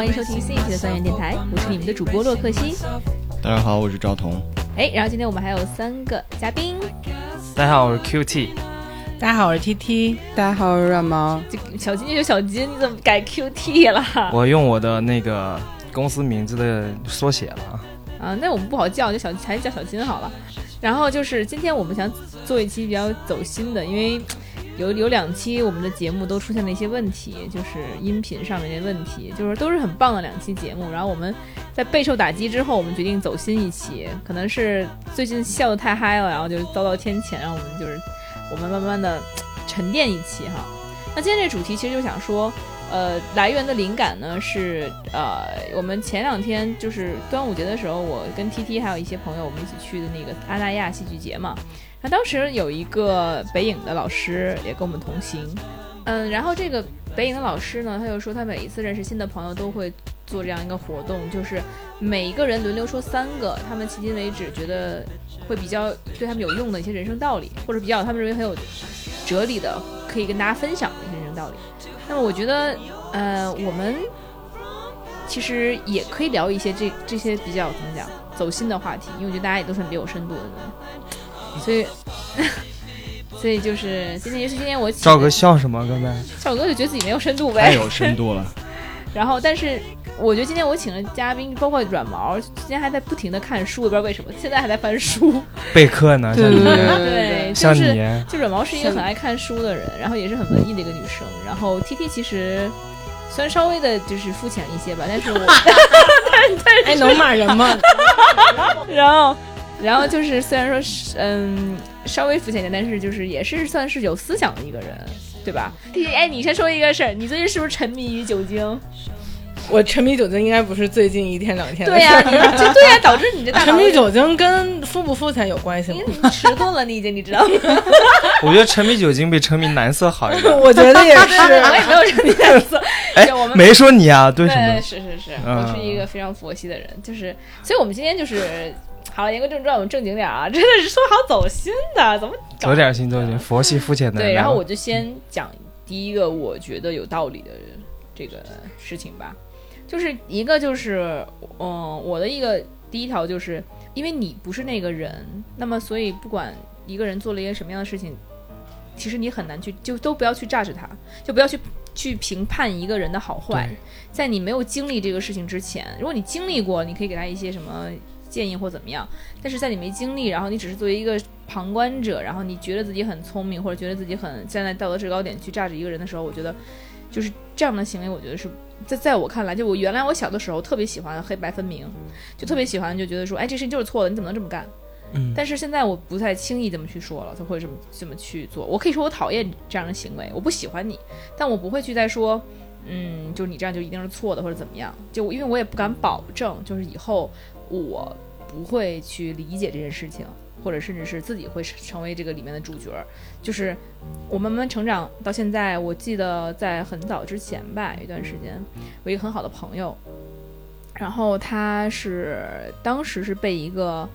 欢迎收听新一期的三元电台，我是你们的主播洛克西。大家好，我是赵彤。哎，然后今天我们还有三个嘉宾，大家好，我是 QT。大家好，我是 T T。大家好，我是软毛。这小金就小金，你怎么改 QT 了？我用我的那个公司名字的缩写了啊。啊，那我们不好叫，就小还是叫小金好了。然后就是今天我们想做一期比较走心的，因为有有两期我们的节目都出现了一些问题，就是音频上面的问题，就是都是很棒的两期节目。然后我们在备受打击之后，我们决定走心一期，可能是最近笑得太嗨了，然后就遭到天谴，让我们就是我们慢慢的沉淀一期哈。那今天这主题其实就想说。呃，来源的灵感呢是呃，我们前两天就是端午节的时候，我跟 T T 还有一些朋友，我们一起去的那个阿那亚戏剧节嘛。那当时有一个北影的老师也跟我们同行，嗯，然后这个北影的老师呢，他就说他每一次认识新的朋友都会做这样一个活动，就是每一个人轮流说三个他们迄今为止觉得会比较对他们有用的一些人生道理，或者比较他们认为很有哲理的，可以跟大家分享的一些人生道理。那么我觉得，呃，我们其实也可以聊一些这这些比较怎么讲走心的话题，因为我觉得大家也都是很有深度的人，所以，所以就是今天，也是今天我赵哥笑什么？刚才赵哥就觉得自己没有深度呗，太有深度了。然后，但是我觉得今天我请的嘉宾，包括软毛，今天还在不停的看书，不知道为什么，现在还在翻书 备课呢，像你，对，像就是你，就软毛是一个很爱看书的人，然后也是很文艺的一个女生。然后 T T 其实虽然稍微的就是肤浅一些吧，但是我，哎，能骂人吗？然后然后就是虽然说是嗯稍微肤浅一点，但是就是也是算是有思想的一个人，对吧哎，你先说一个事儿，你最近是不是沉迷于酒精？我沉迷酒精应该不是最近一天两天的对呀、事儿你这对呀、导致你这大沉迷酒精跟肤不肤浅有关系吗？你你迟钝了，你已经你知道吗？我觉得沉迷酒精比沉迷男色好一点。我觉得也 我是。也没有沉迷男色，哎我们，没说你啊，对什对，是是是，嗯我是一个非常佛系的人，就是，所以我们今天就是，好了，言归正传，我们正经点啊，真的是说好走心的，怎么走点心，走点心，佛系肤浅的。对，然后我就先讲第一个我觉得有道理的这个事情吧，就是一个就是，嗯，我的一个第一条就是，因为你不是那个人，那么所以不管一个人做了一个什么样的事情，其实你很难去就都不要去榨着他，就不要去去评判一个人的好坏，在你没有经历这个事情之前，如果你经历过，你可以给他一些什么建议或怎么样。但是在你没经历，然后你只是作为一个旁观者，然后你觉得自己很聪明，或者觉得自己很站在道德制高点去榨着一个人的时候，我觉得就是这样的行为，我觉得是在在我看来，就我原来我小的时候特别喜欢黑白分明，就特别喜欢就觉得说，哎，这事情就是错的，你怎么能这么干？嗯但是现在我不太轻易这么去说了，他会这么这么去做。我可以说我讨厌这样的行为，我不喜欢你，但我不会去再说，嗯，就你这样就一定是错的或者怎么样。就因为我也不敢保证，就是以后我不会去理解这件事情，或者甚至是自己会成为这个里面的主角。就是我慢慢成长到现在，我记得在很早之前吧，一段时间，我一个很好的朋友，然后他是当时是被一个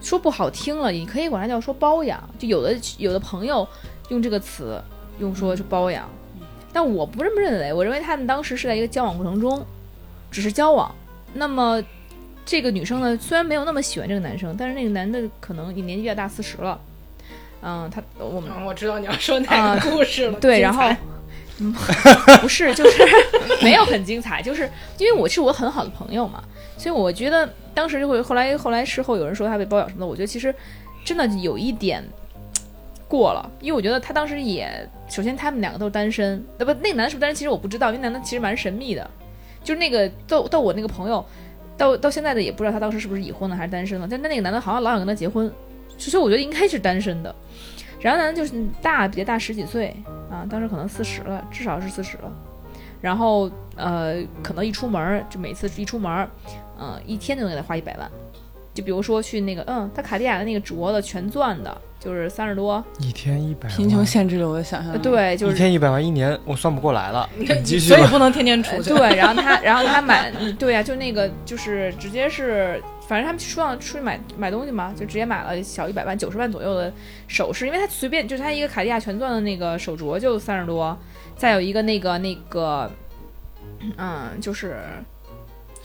说不好听了，你可以管他叫说包养，就有的有的朋友用这个词用说是包养，但我不这么认为，我认为他们当时是在一个交往过程中，只是交往，那么。这个女生呢，虽然没有那么喜欢这个男生，但是那个男的可能也年纪比较大，四十了。嗯，他我们嗯我知道你要说哪个故事了。对，然后嗯 不是，就是 没有很精彩，就是因为我是我很好的朋友嘛，所以我觉得当时就会后来后来事后有人说他被包养什么的，我觉得其实真的有一点过了，因为我觉得他当时也首先他们两个都是单身，呃不，那个男的是不是单身其实我不知道，因为男的其实蛮神秘的，就是那个到到我那个朋友到到现在的也不知道他当时是不是已婚了还是单身了，但那个男的好像老想跟他结婚，其实我觉得应该是单身的。然后男的就是大比他大十几岁啊，当时可能四十了，至少是四十了。然后呃，可能一出门就每次一出门儿，嗯、一天就能给他花一百万，就比如说去那个，嗯，他卡地亚的那个镯子全钻的，就是三十多，一天一百，贫穷限制了我的想象对，就是一天一百万，一年我算不过来了。你继续。所以不能天天出去。对，然后他，然后他买，嗯对呀、就那个就是直接是，反正他们说要出去买买东西嘛，就直接买了小一百万、九十万左右的首饰，因为他随便就是他一个卡地亚全钻的那个手镯就三十多，再有一个那个那个，嗯，就是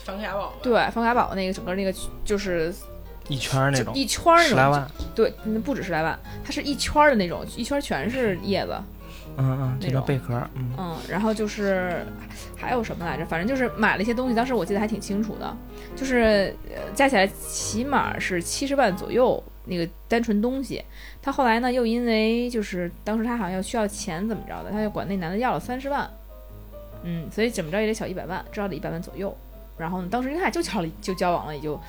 房卡宝，对方卡宝那个整个那个就是一圈儿那种，一圈儿那种，十来万。对，那不止十来万，它是一圈儿的那种，一圈儿全是叶子，嗯嗯，这那种贝壳儿。嗯，嗯，然后就是还有什么来着？反正就是买了一些东西，当时我记得还挺清楚的，就是呃加起来起码是七十万左右那个单纯东西。他后来呢，又因为就是当时他好像要需要钱怎么着的，他就管那男的要了三十万，嗯，所以怎么着也得小一百万，至少得一百万左右。然后呢，当时他俩就交了就交往了，也就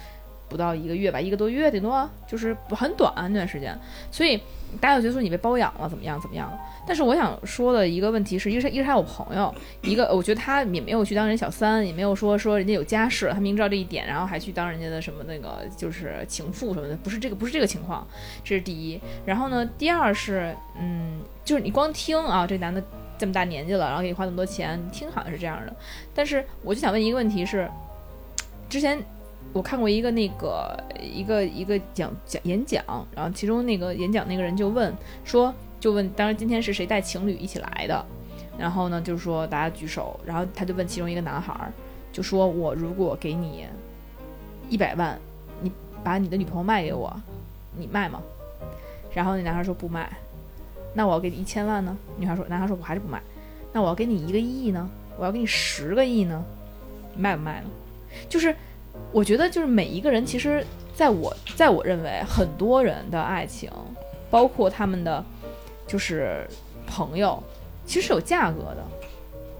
不到一个月吧，一个多月顶多，就是很短那段时间。所以大家就觉得说你被包养了，怎么样怎么样。但是我想说的一个问题是，一个是一个是他有朋友，一个我觉得他也没有去当人小三，也没有说说人家有家室，他明知道这一点，然后还去当人家的什么那个就是情妇什么的，不是这个不是这个情况，这是第一。然后呢，第二是嗯，就是你光听啊，这男的这么大年纪了，然后给你花那么多钱，听好像是这样的，但是我就想问一个问题是，之前。我看过一个那个一个一个讲讲演讲，然后其中那个演讲那个人就问说，就问，当然今天是谁带情侣一起来的？然后呢，就是说大家举手，然后他就问其中一个男孩，就说我如果给你一百万，你把你的女朋友卖给我，你卖吗？然后那男孩说不卖。那我要给你一千万呢？女孩说，男孩说我还是不卖。那我要给你一个亿呢？我要给你十个亿呢？你卖不卖呢？就是我觉得，就是每一个人，其实在我在我认为，很多人的爱情，包括他们的就是朋友，其实是有价格的。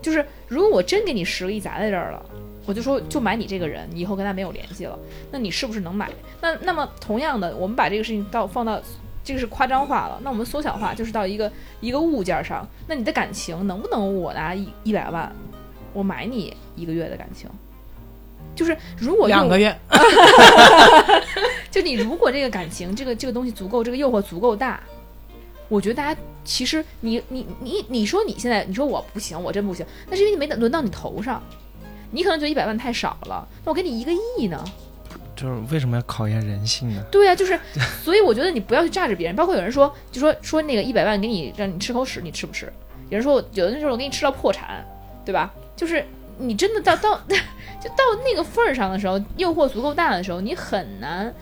就是如果我真给你十个亿砸在这儿了，我就说就买你这个人，你以后跟他没有联系了，那你是不是能买？那那么同样的，我们把这个事情到放到这个是夸张化了，那我们缩小化就是到一个一个物件上，那你的感情能不能我拿一一百万，我买你一个月的感情？就是如果两个月，就你如果这个感情，这个这个东西足够，这个诱惑足够大，我觉得大家其实你你你你说你现在你说我不行，我真不行，那是因为你没轮到你头上，你可能觉得一百万太少了，那我给你一个亿呢？就是为什么要考验人性呢？对呀、就是，所以我觉得你不要去榨着别人。包括有人说，就说说那个一百万给你让你吃口屎，你吃不吃？有人说，有的时候我给你吃到破产，对吧？就是你真的到到 就到那个份儿上的时候，诱惑足够大的时候，你很难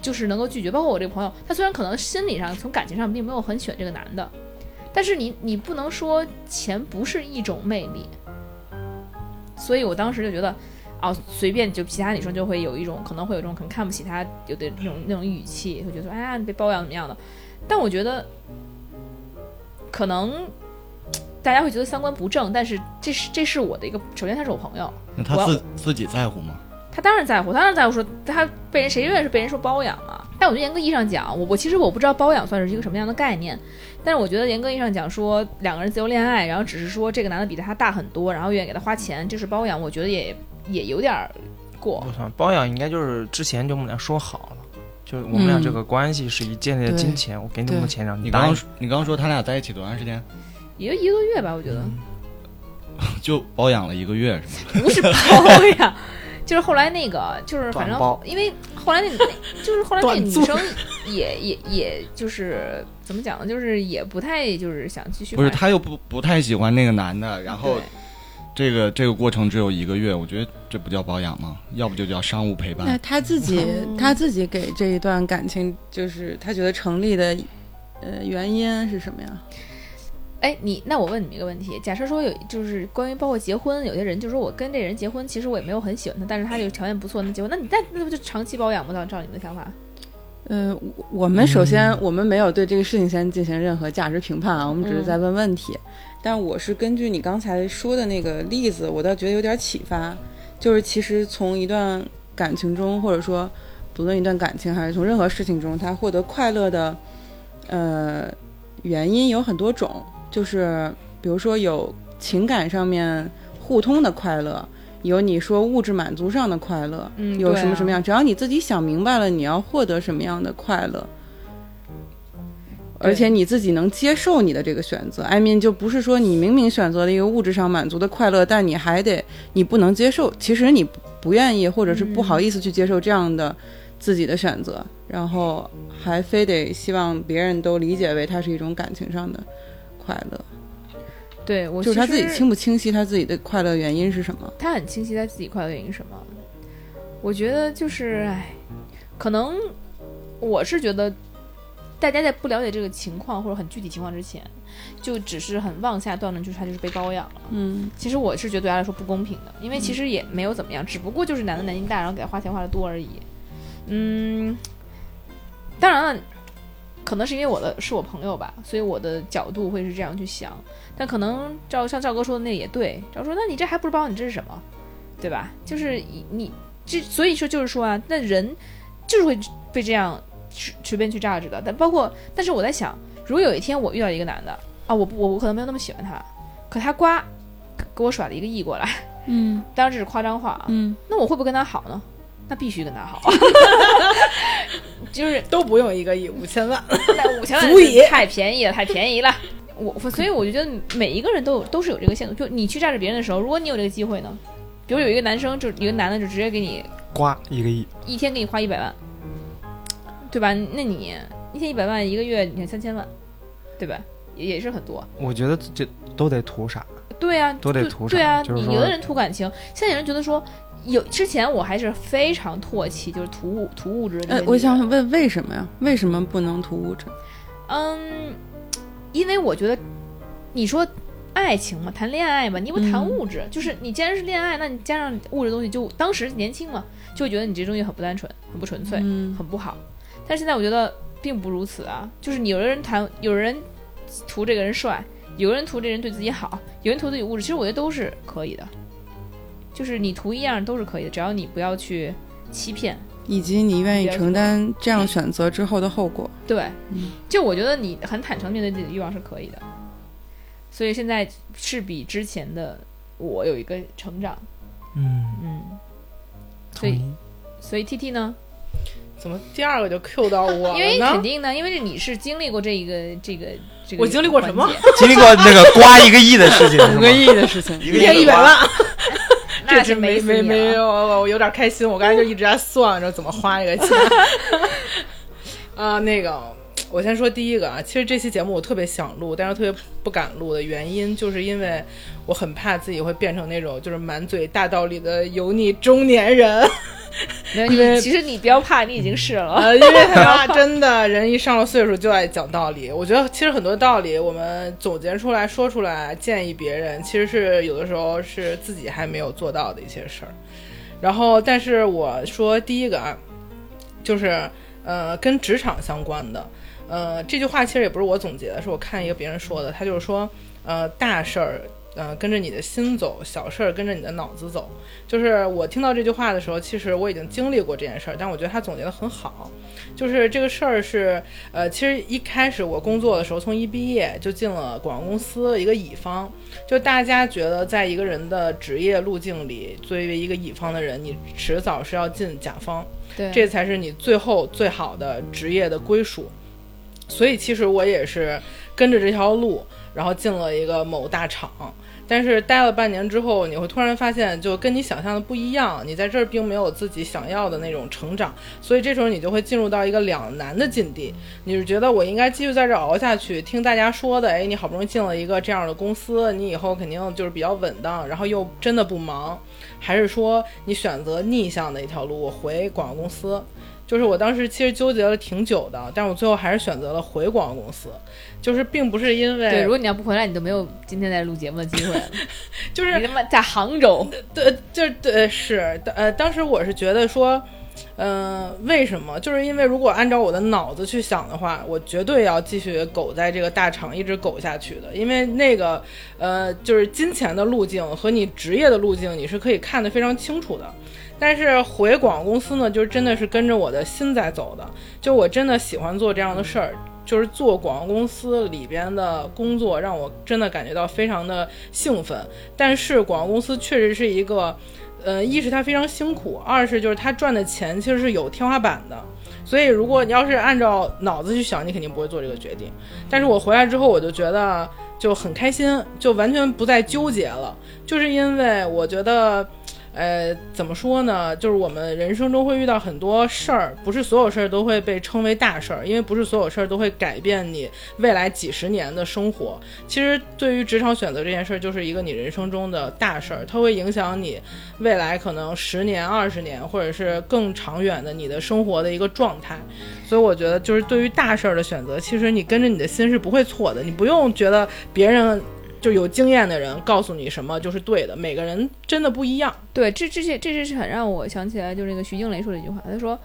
就是能够拒绝。包括我这个朋友，他虽然可能心理上从感情上并没有很喜欢这个男的，但是你你不能说钱不是一种魅力。所以我当时就觉得。哦，随便就其他女生就会有一种可能会有一种很看不起他，有的那种那种语气，会觉得说哎呀你被包养怎么样的，但我觉得可能大家会觉得三观不正，但是这是这是我的一个，首先他是我朋友，那他自自己在乎吗？他当然在乎，当然在乎说他被人谁愿意是被人说包养啊？但我觉得严格意义上讲，我我其实我不知道包养算是一个什么样的概念，但是我觉得严格意义上讲说两个人自由恋爱，然后只是说这个男的比他大很多，然后愿意给他花钱，这是包养，我觉得也也有点儿过不。算包养，应该就是之前就我们俩说好了，就是我们俩嗯这个关系是以建立在对金钱，我给你那么多钱，让你刚刚答应。你刚刚说他俩在一起多长时间？也就一个月吧，我觉得、就包养了一个月是吗？不是包养，就是后来那个就是反正因为后来那那就是后来那 女生也也也就是怎么讲呢，就是也不太就是想继续不是，他又不不太喜欢那个男的，然后对这个这个过程只有一个月，我觉得这不叫保养吗？要不就叫商务陪伴那伴。他自己哦他自己给这一段感情，就是他觉得成立的，呃，原因是什么呀？哎，你那我问你们一个问题：假设说有就是关于包括结婚，有些人就说我跟这人结婚，其实我也没有很喜欢他，但是他这个条件不错，那结婚，那你那那不就长期保养吗？照照你们的想法？呃，我我们首先、嗯我们没有对这个事情先进行任何价值评判啊，我们只是在问问题。但我是根据你刚才说的那个例子，我倒觉得有点启发，就是其实从一段感情中，或者说不论一段感情还是从任何事情中，他获得快乐的，呃，原因有很多种，就是比如说有情感上面互通的快乐，有你说物质满足上的快乐，嗯有什么什么样，只要你自己想明白了，你要获得什么样的快乐。而且你自己能接受你的这个选择，I mean 就不是说你明明选择了一个物质上满足的快乐，但你还得你不能接受，其实你不不愿意或者是不好意思去接受这样的自己的选择，然后还非得希望别人都理解为它是一种感情上的快乐，对我就是他自己清不清晰他自己的快乐原因是什么？他很清晰他自己快乐原因是什么。我觉得就是，哎，可能我是觉得，大家在不了解这个情况或者很具体情况之前，就只是很妄下断论，就是他就是被包养了。嗯其实我是觉得对他来说不公平的，因为其实也没有怎么样，只不过就是男的年纪大，然后给他花钱花的多而已。嗯，当然了，可能是因为我的是我朋友吧，所以我的角度会是这样去想。但可能赵像赵哥说的那也对，赵哥说那你这还不是包养，你这是什么？对吧？就是你你这所以说就是说啊，那人就是会被这样随随便去榨着的。但包括，但是我在想，如果有一天我遇到一个男的啊，我不我我可能没有那么喜欢他，可他呱给我甩了一个亿过来，嗯 当然这是夸张话啊，嗯，那我会不会跟他好呢？那必须跟他好 就是都不用一个亿，五千万。那五千万足以太便宜了，太便宜了。我所以我就觉得每一个人都有都是有这个限度，就你去榨着别人的时候，如果你有这个机会呢，比如有一个男生就有一个男的就直接给你呱一个亿，一天给你花一百万，对吧？那你一天一百万，一个月你看三千万，对吧？也也是很多。我觉得这都得图啥？对啊，都得图啥对啊，就是你有的人图感情，现在有人觉得说，有之前我还是非常唾弃，就是图物图物质的我想问为什么呀？为什么不能图物质？嗯，因为我觉得你说爱情嘛，谈恋爱嘛，你不谈嗯物质，就是你既然是恋爱，那你加上物质东西就，当时年轻嘛，就会觉得你这东西很不单纯，很不纯粹，嗯很不好。但现在我觉得并不如此啊，就是你有的人谈，有人图这个人帅，有人图这人对自己好，有人图自己物质，其实我觉得都是可以的，就是你图一样都是可以的，只要你不要去欺骗。以及你愿意承担这样选择之后的后果。对，嗯。就我觉得你很坦诚面对自己的欲望是可以的，所以现在是比之前的我有一个成长，嗯，嗯，所以所以 T T 呢，怎么第二个就 Q 到我了因为？肯定呢，因为你是经历过这一个这个这个，我经历过什么？经历过那个刮一个亿的事情，五个亿的事情，一个亿一百万，这是这没没没有，我有点开心。我刚才就一直在算着怎么花这个钱。啊，那个，我先说第一个啊，其实这期节目我特别想录，但是特别不敢录的原因，就是因为我很怕自己会变成那种就是满嘴大道理的油腻中年人。没有因为你其实你不要怕，你已经是了。呃，因为 他妈真的人一上了岁数就爱讲道理。我觉得其实很多道理我们总结出来说出来建议别人，其实是有的时候是自己还没有做到的一些事儿。然后，但是我说第一个啊，就是呃跟职场相关的，呃这句话其实也不是我总结的，是我看一个别人说的，他就是说呃大事儿。呃，跟着你的心走，小事儿跟着你的脑子走。就是我听到这句话的时候，其实我已经经历过这件事儿，但我觉得他总结的很好。就是这个事儿是，呃，其实一开始我工作的时候，从一毕业就进了广告公司，一个乙方。就大家觉得，在一个人的职业路径里，作为一个乙方的人，你迟早是要进甲方，对，这才是你最后最好的职业的归属。所以其实我也是跟着这条路，然后进了一个某大厂。但是待了半年之后，你会突然发现，就跟你想象的不一样，你在这儿并没有自己想要的那种成长，所以这时候你就会进入到一个两难的境地。你是觉得我应该继续在这儿熬下去，听大家说的，哎，你好不容易进了一个这样的公司，你以后肯定就是比较稳当，然后又真的不忙，还是说你选择逆向的一条路，我回广告公司？就是我当时其实纠结了挺久的，但是我最后还是选择了回广告公司，就是并不是因为对，如果你要不回来，你就没有今天在录节目的机会了。就是你他妈在杭州，对，就是对，是呃，当时我是觉得说，嗯、为什么？就是因为如果按照我的脑子去想的话，我绝对要继续苟在这个大厂一直苟下去的，因为那个呃，就是金钱的路径和你职业的路径，你是可以看得非常清楚的。但是回广告公司呢，就真的是跟着我的心在走的，就我真的喜欢做这样的事儿。就是做广告公司里边的工作，让我真的感觉到非常的兴奋。但是广告公司确实是一个，呃，一是它非常辛苦，二是就是它赚的钱其实是有天花板的。所以，如果你要是按照脑子去想，你肯定不会做这个决定。但是我回来之后，我就觉得就很开心，就完全不再纠结了，就是因为我觉得。呃，怎么说呢？就是我们人生中会遇到很多事儿，不是所有事儿都会被称为大事儿，因为不是所有事儿都会改变你未来几十年的生活。其实，对于职场选择这件事儿，就是一个你人生中的大事儿，它会影响你未来可能十年、二十年，或者是更长远的你的生活的一个状态。所以，我觉得就是对于大事儿的选择，其实你跟着你的心是不会错的，你不用觉得别人。就有经验的人告诉你什么就是对的，每个人真的不一样。对，这这些这些是很让我想起来，就是那个徐静蕾说的一句话，他说，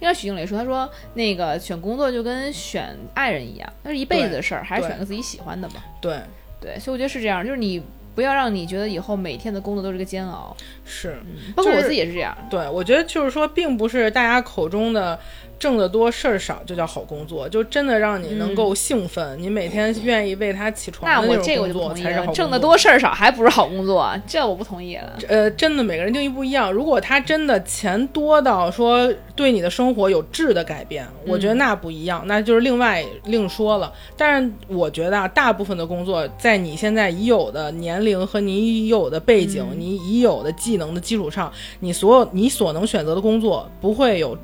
应该徐静蕾说，他说那个选工作就跟选爱人一样，那是一辈子的事儿，还是选个自己喜欢的吧。对对，所以我觉得是这样，就是你不要让你觉得以后每天的工作都是个煎熬。是，包括我自己也是这样。对，我觉得就是说，并不是大家口中的。挣得多事儿少就叫好工作，就真的让你能够兴奋，你每天愿意为他起床的那种工作才是好工作。挣得多事儿少还不是好工作，这我不同意了。呃，真的每个人定义不一样。如果他真的钱多到说对你的生活有质的改变，我觉得那不一样，那就是另外另说了。但是我觉得啊，大部分的工作在你现在已有的年龄和你已有的背景、你已有的技能的基础上，你所有你所能选择的工作不会有。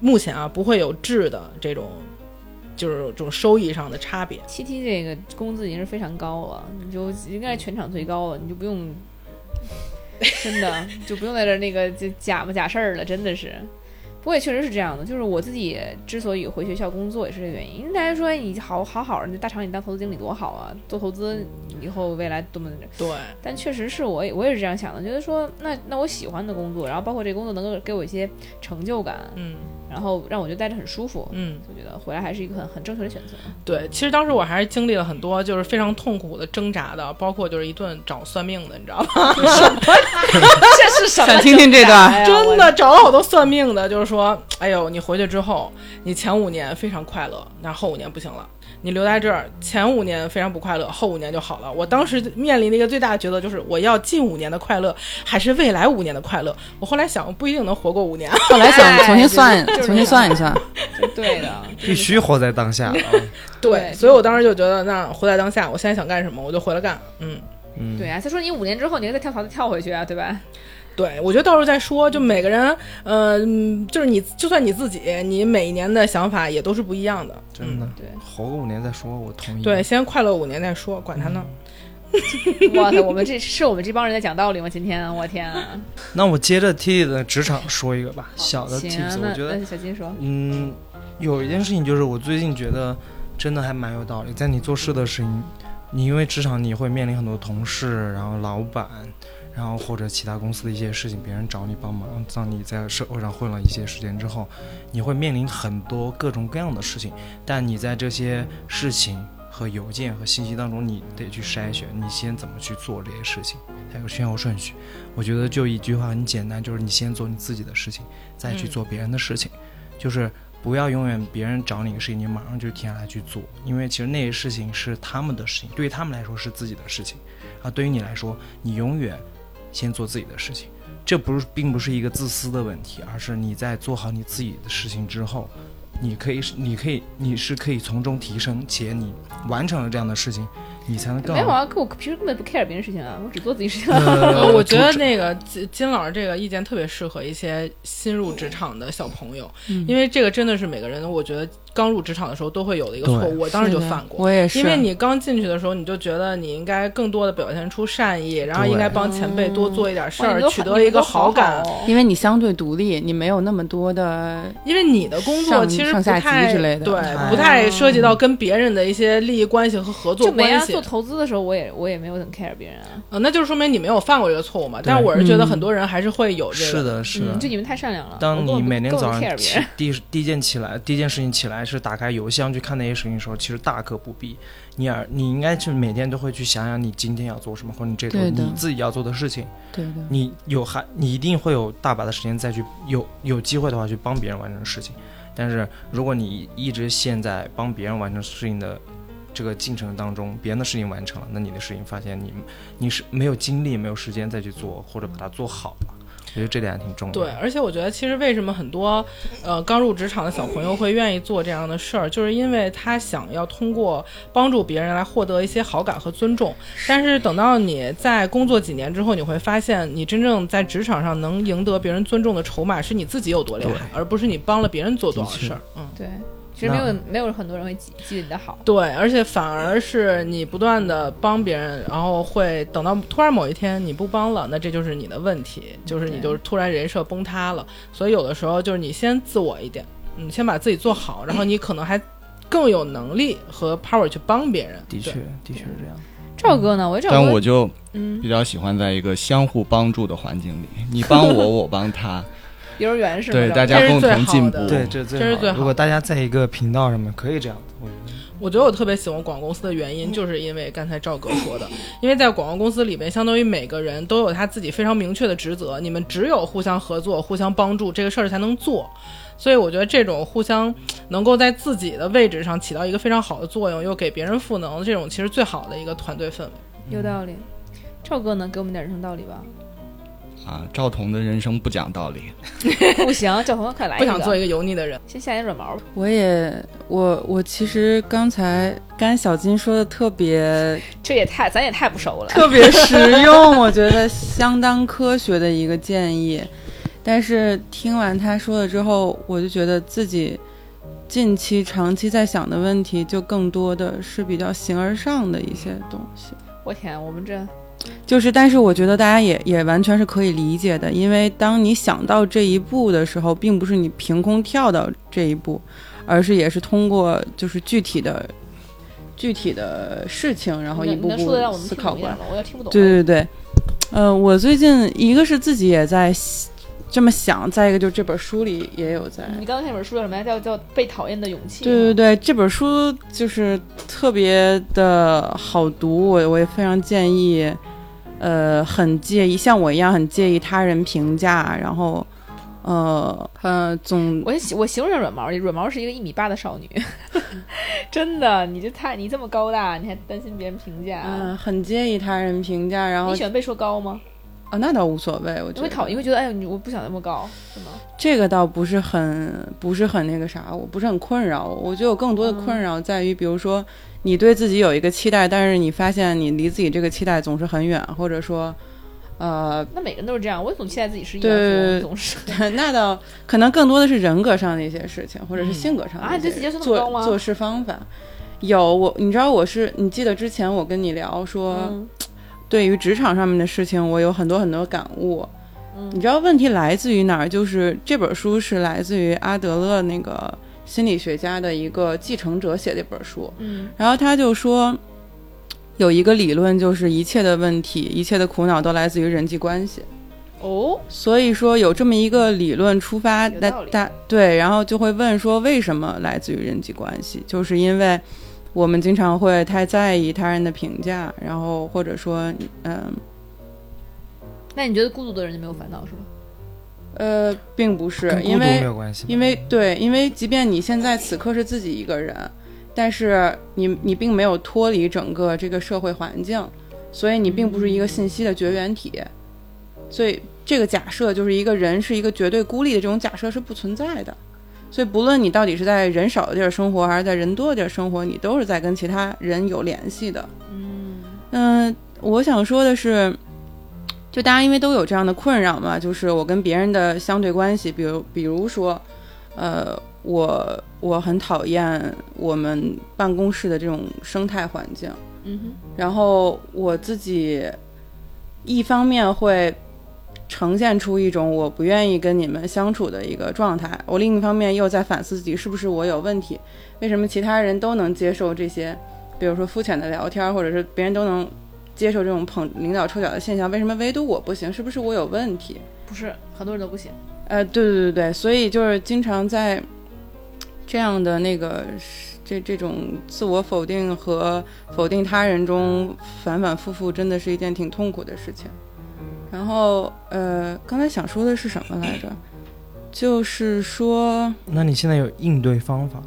目前啊，不会有质的这种，就是这种收益上的差别。七 T 这个工资已经是非常高了，你就应该是全场最高了，你就不用，真的就不用在这那个就假不假事儿了，真的是。不过也确实是这样的，就是我自己之所以回学校工作也是这个原因。因为大家说你好好好，你大厂你当投资经理多好啊，做投资以后未来多么对。但确实是我我也是这样想的，觉得说那那我喜欢的工作，然后包括这个工作能够给我一些成就感，嗯。然后让我觉得待着很舒服，嗯，就觉得回来还是一个很很正确的选择。对，其实当时我还是经历了很多，就是非常痛苦的挣扎的，包括就是一顿找算命的，你知道吗？这是什么？想听听这段？真的找了好多算命的，就是说，哎呦，你回去之后，你前五年非常快乐，那后五年不行了。你留在这儿，前五年非常不快乐，后五年就好了。我当时面临的一个最大的抉择就是，我要近五年的快乐，还是未来五年的快乐？我后来想，不一定能活过五年。后来想重新算，重新算一算，对的，必须活在当下。对，所以我当时就觉得，那活在当下，我现在想干什么，我就回来干。嗯嗯，对啊。他说你五年之后，你再跳槽再跳回去啊，对吧？对，我觉得到时候再说。就每个人，嗯，就是你，就算你自己，你每一年的想法也都是不一样的。真的，对，活个五年再说，我同意。对，先快乐五年再说，管他呢。哇塞，我们这是我们这帮人在讲道理吗？今天，我天啊！那我接着 T 的职场说一个吧，小的 tips，我觉得小金说，嗯，有一件事情就是我最近觉得真的还蛮有道理，在你做事的时候，你因为职场你会面临很多同事，然后老板。然后或者其他公司的一些事情，别人找你帮忙，当你在社会上混了一些时间之后，你会面临很多各种各样的事情。但你在这些事情和邮件和信息当中，你得去筛选，你先怎么去做这些事情，还有先后顺序。我觉得就一句话很简单，就是你先做你自己的事情，再去做别人的事情，就是不要永远别人找你一个事情，你马上就停下来去做，因为其实那些事情是他们的事情，对于他们来说是自己的事情，而对于你来说，你永远。先做自己的事情，这不是并不是一个自私的问题，而是你在做好你自己的事情之后，你可以，你可以，你是可以从中提升，且你完成了这样的事情。你才能更没有啊！可我平时根本不 care 别人事情啊，我只做自己事情。我觉得那个金金老师这个意见特别适合一些新入职场的小朋友，因为这个真的是每个人，我觉得刚入职场的时候都会有的一个错误。我当时就犯过，我也是。因为你刚进去的时候，你就觉得你应该更多的表现出善意，然后应该帮前辈多做一点事儿，取得一个好感。因为你相对独立，你没有那么多的，因为你的工作其实上下级之类的，对，不太涉及到跟别人的一些利益关系和合作关系。做投资的时候，我也我也没有很 care 别人啊，那就是说明你没有犯过这个错误嘛。但是我是觉得很多人还是会有这个，是的，是的，就你们太善良了。当你每天早上起第第一件起来，第一件事情起来是打开邮箱去看那些事情的时候，其实大可不必。你而你应该去每天都会去想想你今天要做什么，或者你这周你自己要做的事情。对的，你有还你一定会有大把的时间再去有有机会的话去帮别人完成事情。但是如果你一直陷在帮别人完成事情的。这个进程当中，别人的事情完成了，那你的事情发现你你是没有精力、没有时间再去做，或者把它做好了。觉得这点还挺重要对，而且我觉得，其实为什么很多呃刚入职场的小朋友会愿意做这样的事儿，就是因为他想要通过帮助别人来获得一些好感和尊重。但是等到你在工作几年之后，你会发现，你真正在职场上能赢得别人尊重的筹码是你自己有多厉害，而不是你帮了别人做多少事儿。嗯。对，其实没有没有很多人会记记得你的好。对，而且反而是你不断的帮别人，然后会等到突然某一天你不帮了，那这就是你的问题，就是你就是突然人设崩塌了。所以有的时候就是你先自我一点，你先把自己做好，然后你可能还更有能力和 power 去帮别人。的确，的确是这样。赵哥呢？我赵哥，但我就嗯，比较喜欢在一个相互帮助的环境里，你帮我，我帮他，幼儿园是吗？对大家共这是最好同进步的。对，这这是最好如果大家在一个频道上面，可以这样，我觉得。我觉得我特别喜欢广告公司的原因，就是因为刚才赵哥说的，因为在广告公司里面，相当于每个人都有他自己非常明确的职责，你们只有互相合作、互相帮助，这个事儿才能做。所以我觉得这种互相能够在自己的位置上起到一个非常好的作用，又给别人赋能，这种其实最好的一个团队氛围。有道理。赵哥能？给我们点人生道理吧。啊，赵彤的人生不讲道理，不行，赵彤快来。不想做一个油腻的人，先下点软毛吧。我也我我其实刚才刚才小金说的特别 这也太咱也太不熟了。特别实用，我觉得相当科学的一个建议。但是听完他说了之后，我就觉得自己近期、长期在想的问题，就更多的是比较形而上的一些东西。我天，我们这就是，但是我觉得大家也也完全是可以理解的，因为当你想到这一步的时候，并不是你凭空跳到这一步，而是也是通过就是具体的、具体的事情，然后一步步思考过来。对对对，呃，我最近一个是自己也在这么想，再一个就这本书里也有在。你刚才那本书叫什么呀？叫叫被讨厌的勇气。对对对，这本书就是特别的好读，我我也非常建议，呃，很介意像我一样很介意他人评价，然后，呃呃，总我喜我形容软毛，软毛是一个一米八的少女，真的，你就太你这么高大，你还担心别人评价？嗯、很介意他人评价，然后你喜欢被说高吗？啊，那倒无所谓，我觉得你会考，你会觉得，哎，你我不想那么高，是吗？这个倒不是很不是很那个啥，我不是很困扰。我觉得我更多的困扰在于，比如说你对自己有一个期待，但是你发现你离自己这个期待总是很远，或者说，呃，那每个人都是这样，我总期待自己是一对总是。那倒可能更多的是人格上的一些事情，或者是性格上的啊对自己要求那么高吗做做事方法。有我，你知道我是，你记得之前我跟你聊说，嗯对于职场上面的事情，我有很多很多感悟。嗯你知道问题来自于哪儿？就是这本书是来自于阿德勒那个心理学家的一个继承者写的一本书，嗯然后他就说，有一个理论就是一切的问题、一切的苦恼都来自于人际关系。哦，所以说有这么一个理论出发，大有道理大对，然后就会问说为什么来自于人际关系？就是因为我们经常会太在意他人的评价，然后或者说，嗯那你觉得孤独的人就没有烦恼是吗？呃，并不是因为有关系。因为对，因为即便你现在此刻是自己一个人，但是你你并没有脱离整个这个社会环境，所以你并不是一个信息的绝缘体，所以这个假设就是一个人是一个绝对孤立的这种假设是不存在的。所以不论你到底是在人少的地儿生活，还是在人多的地儿生活，你都是在跟其他人有联系的。嗯嗯，我想说的是，就大家因为都有这样的困扰嘛，就是我跟别人的相对关系，比如比如说，呃，我我很讨厌我们办公室的这种生态环境，嗯哼，然后我自己一方面会呈现出一种我不愿意跟你们相处的一个状态，我另一方面又在反思自己是不是我有问题，为什么其他人都能接受这些，比如说肤浅的聊天，或者是别人都能接受这种捧领导臭脚的现象，为什么唯独我不行？是不是我有问题？不是很多人都不行。呃，对对对对，所以就是经常在这样的那个这这种自我否定和否定他人中反反复复，真的是一件挺痛苦的事情。然后呃，刚才想说的是什么来着？就是说，那你现在有应对方法？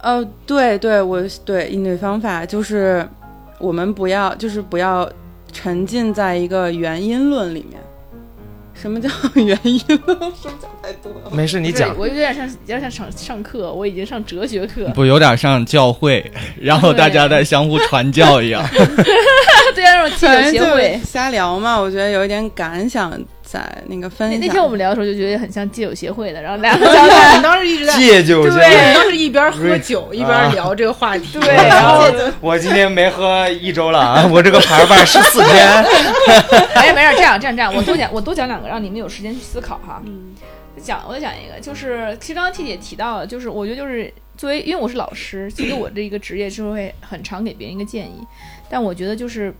呃，对对，我对应对方法就是我们不要，就是不要沉浸在一个原因论里面。什么叫原因呢？是不是讲太多了？没事，你讲。我有点像，有点像上上课，我已经上哲学课。不有点像教会，然后大家在相互传教一样。对 啊，那种戒酒反正就协会。瞎聊嘛，我觉得有一点感想在那个分享。那那天我们聊的时候就觉得很像戒酒协会的，然后两个我交代们当时一直在，戒酒对，当时一边喝酒一边聊这个话题。对，然后我今天没喝一周了啊，我这个牌儿办十四天。没 事没事，这样这样这样，我多讲我多讲两个，让你们有时间去思考哈。嗯讲我再讲一个，就是其实刚刚 T 姐提到了，就是我觉得就是作为因为我是老师，其实我这一个职业就会很常给别人一个建议，但我觉得就是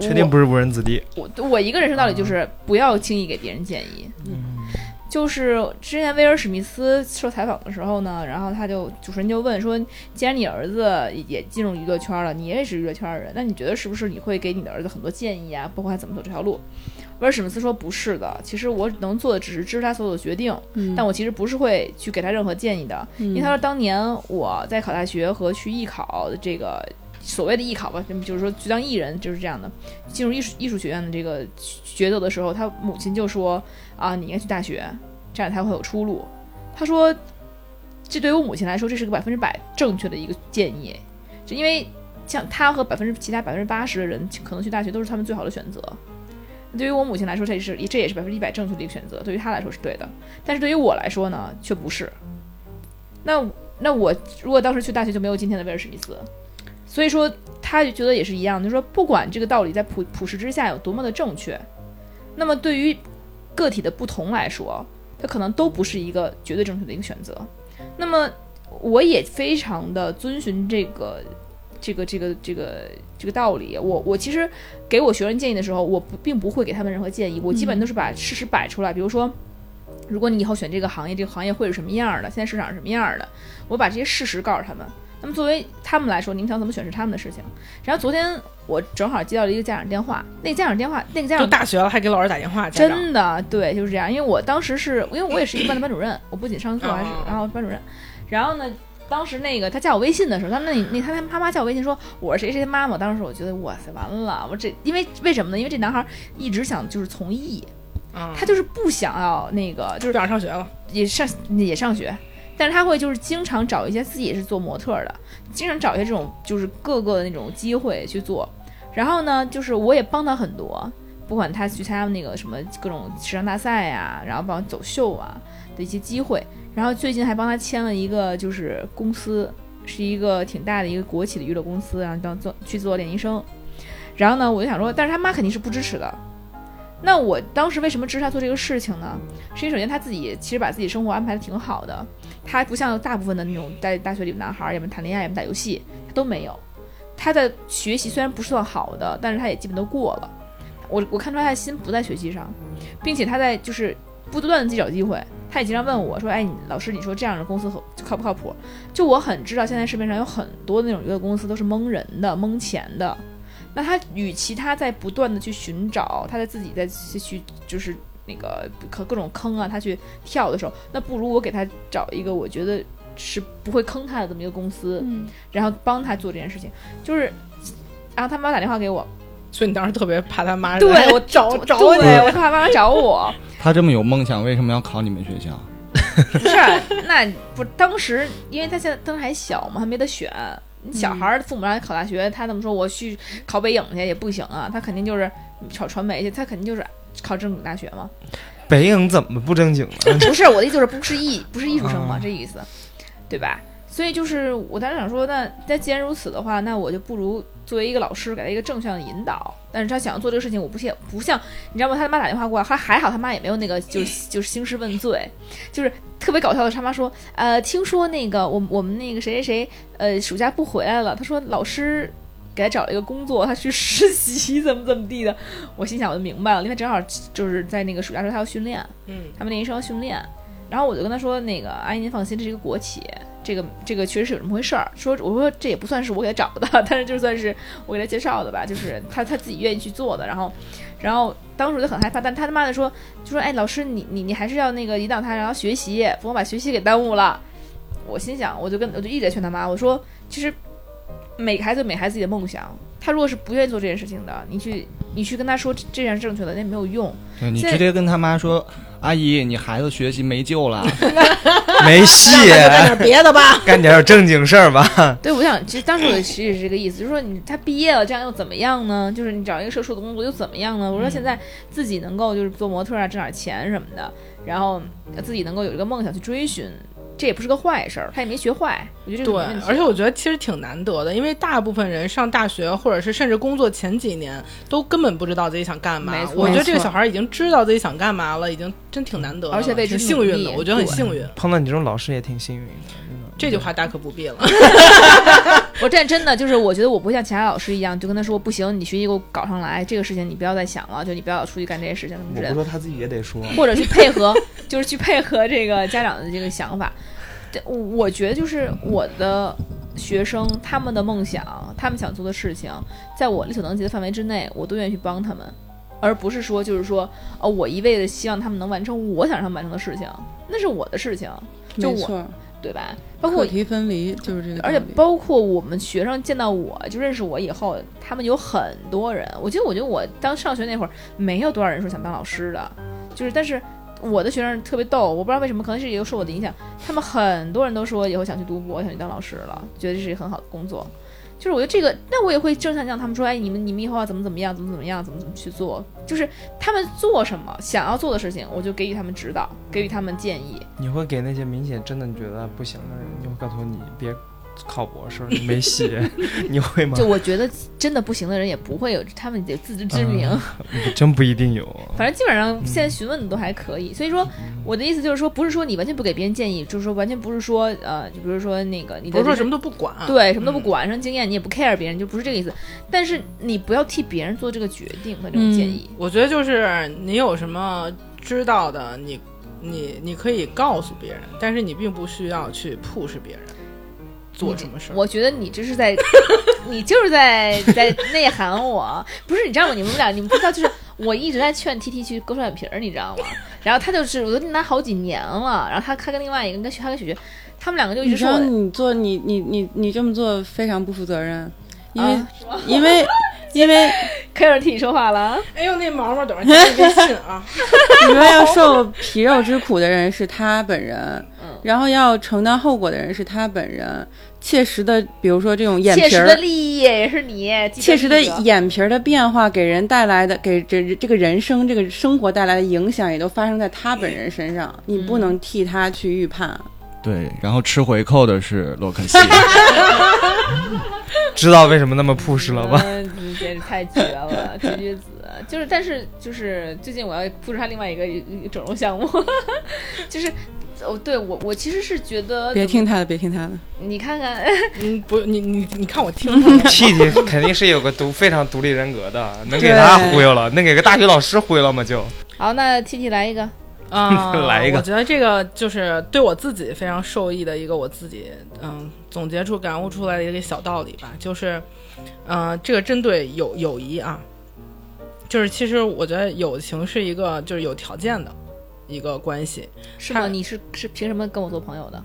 确定不是无人子弟？我我一个人生道理就是不要轻易给别人建议。嗯就是之前威尔史密斯受采访的时候呢，然后他就主持人就问说，既然你儿子也进入娱乐圈了，你也是娱乐圈的人，那你觉得是不是你会给你的儿子很多建议啊，包括他怎么走这条路？威尔史密斯说不是的，其实我能做的只是支持他所有的决定，嗯但我其实不是会去给他任何建议的，因为他说当年我在考大学和去艺考的这个所谓的艺考吧，那么就是说去当艺人就是这样的，进入艺术艺术学院的这个抉择的时候，他母亲就说啊，你应该去大学，这样才会有出路。他说，这对于我母亲来说，这是个百分之百正确的一个建议，就因为像他和百分之其他百分之八十的人可能去大学都是他们最好的选择。对于我母亲来说，这也是这也是百分之一百正确的一个选择，对于她来说是对的。但是对于我来说呢，却不是。那那我如果当时去大学，就没有今天的威尔史密斯。所以说，他就觉得也是一样，就是说，不管这个道理在普普世之下有多么的正确，那么对于个体的不同来说，它可能都不是一个绝对正确的一个选择。那么，我也非常的遵循这个这个这个这个这个道理。我我其实给我学生建议的时候，我不并不会给他们任何建议，我基本都是把事实摆出来。比如说，如果你以后选这个行业，这个行业会是什么样的？现在市场是什么样的？我把这些事实告诉他们。那么作为他们来说，你们想怎么选是他们的事情。然后昨天我正好接到了一个家长电话，那个家长电话，那个家都长大学了还给老师打电话，真的对，就是这样。因为我当时是因为我也是一个班的班主任，我不仅上课还是哦然后班主任。然后呢，当时那个他加我微信的时候，他那那他他妈妈加我微信说我是谁谁的妈妈。当时我觉得哇塞，完了，我这因为为什么呢？因为这男孩一直想就是从艺，嗯他就是不想要那个就是不想上学了。也上也上学，但是他会就是经常找一些自己也是做模特的，经常找一些这种就是各个的那种机会去做。然后呢，就是我也帮他很多，不管他去参加那个什么各种时尚大赛呀、然后帮走秀啊的一些机会。然后最近还帮他签了一个就是公司，是一个挺大的一个国企的娱乐公司，然后当做去做练习生。然后呢，我就想说，但是他妈肯定是不支持的。那我当时为什么支持他做这个事情呢？是因为首先他自己其实把自己生活安排的挺好的，他不像大部分的那种在大学里的男孩儿，要么谈恋爱，要么打游戏，他都没有。他的学习虽然不算好的，但是他也基本都过了。我我看出来他的心不在学习上，并且他在就是不断的去找机会。他也经常问我说：“哎，老师，你说这样的公司靠不靠谱？”就我很知道，现在市面上有很多那种娱乐公司都是蒙人的、蒙钱的。那他与其他在不断的去寻找，他在自己在去就是那个各各种坑啊，他去跳的时候，那不如我给他找一个我觉得是不会坑他的这么一个公司，嗯然后帮他做这件事情。就是，然后他妈打电话给我，所以你当时特别怕他妈对我找找对你，我怕妈妈找我，他这么有梦想，为什么要考你们学校？不是，那不当时，因为他现在当时还小嘛，还没得选。你小孩儿父母让他考大学，他怎么说我去考北影去也不行啊，他肯定就是考传媒去，他肯定就是考正经大学嘛。北影怎么不正经了？不是我的意思，就是不是艺不是艺术生嘛，啊这意思，对吧？所以就是我当时想说，那那既然如此的话，那我就不如作为一个老师给他一个正向的引导。但是他想要做这个事情，我不像不像你知道吗？他妈打电话过来，还还好他妈也没有那个 就是就是兴师问罪，就是特别搞笑的。他妈说，呃，听说那个我我们那个谁谁谁呃暑假不回来了，他说老师。给他找了一个工作，他去实习，怎么怎么地的。我心想，我就明白了，因为正好就是在那个暑假时候他要训练，嗯，他们练习生要训练，然后我就跟他说：“那个阿姨您放心，这是一个国企，这个这个确实是有这么回事儿。说我说这也不算是我给他找的，但是就算是我给他介绍的吧，就是他他自己愿意去做的。然后，然后当时我就很害怕，但他他妈的说就说哎老师你你你还是要那个引导他，然后学习，不能把学习给耽误了。我心想，我就跟我就一直在劝他妈，我说其实每个孩子有每个孩子自己的梦想，他如果是不愿意做这件事情的，你去你去跟他说这这样是正确的，那没有用。对你直接跟他妈说，阿姨，你孩子学习没救了。没戏，干点别的吧。干点正经事儿吧。对，我想，其实当时我的其实也是这个意思，就是说你他毕业了，这样又怎么样呢？就是你找一个社畜的工作又怎么样呢？我说现在自己能够就是做模特啊，挣点钱什么的，然后自己能够有一个梦想去追寻，这也不是个坏事儿，他也没学坏，我觉得这对而且我觉得其实挺难得的，因为大部分人上大学或者是甚至工作前几年都根本不知道自己想干嘛没。错我觉得这个小孩已经知道自己想干嘛了，已经真挺难得而且为之挺幸运的，我觉得很幸运。碰到你这种老师也挺幸运。这句话大可不必了。我这真的就是，我觉得我不像其他老师一样，就跟他说不行，你学习给我搞上来，这个事情你不要再想了，就你不要出去干这些事情什么之类的我不。说他自己也得说。或者去配合，就是去配合这个家长的这个想法。这我我觉得就是我的学生他们的梦想，他们想做的事情，在我力所能及的范围之内，我都愿意去帮他们，而不是说就是说，哦，我一味的希望他们能完成我想让他们完成的事情，那是我的事情，就我没错，对吧？包括课题分离就是这个，而且包括我们学生见到我就认识我以后，他们有很多人，我记得，我觉得我当上学那会儿，没有多少人说想当老师的，就是，但是我的学生特别逗，我不知道为什么，可能是也受我的影响，他们很多人都说以后想去读博，想去当老师了，觉得这是一个很好的工作。就是我觉得这个，那我也会正向向他们说，哎，你们你们以后要怎么怎么样，怎么怎么样，怎么怎么去做，就是他们做什么想要做的事情，我就给予他们指导，给予他们建议。你会给那些明显真的你觉得不行的人，你会告诉你别考博士，你没戏，你会吗？就我觉得真的不行的人也不会有，他们得自知之明。真不一定有。反正基本上现在询问的都还可以，所以说我的意思就是说，不是说你完全不给别人建议，就是说完全不是说呃，就比如说那个你的不是说什么都都不管，对什么都不嗯管，上经验你也不 care 别人，就不是这个意思。但是你不要替别人做这个决定和这种建议。我觉得就是你有什么知道的，你你你可以告诉别人，但是你并不需要去 push 别人做什么事儿。我觉得你这是在，你就是在在内涵我，不是你知道吗？你们俩你们不知道，就是我一直在劝 T T 去割双眼皮儿，你知道吗？然后他就是我都跟他好几年了，然后他他跟另外一个跟他跟雪雪，他们两个就一直说我你做你你你你这么做非常不负责任，因为、啊因为 因为开始替你说话了啊。哎呦，那毛毛，等会儿加你微信啊。你们要受皮肉之苦的人是他本人，嗯然后要承担后果的人是他本人。切实的，比如说这种眼皮儿切实的，利益也是你，切实的眼皮儿的变化给人带来的，给这这个人生这个生活带来的影响，也都发生在他本人身上。你不能替他去预判。对，然后吃回扣的是洛克西。知道为什么那么 push 了吧？简直太绝了，绝绝子。就是，但是就是最近我要布置他另外一个整容项目，就是。哦，对我，我其实是觉得，别听他的，别听他的。你看看，嗯，不，你你你看我听 他的弟弟肯定是有个独非常独立人格的，能给他忽悠了，能给个大学老师忽悠了吗？就好，那 T T 来一个，啊，来一个我觉得这个就是对我自己非常受益的一个我自己嗯总结出感悟出来的一个小道理吧，就是嗯、呃这个针对友友谊啊，就是其实我觉得友情是一个就是有条件的一个关系。是吗？你是是凭什么跟我做朋友的？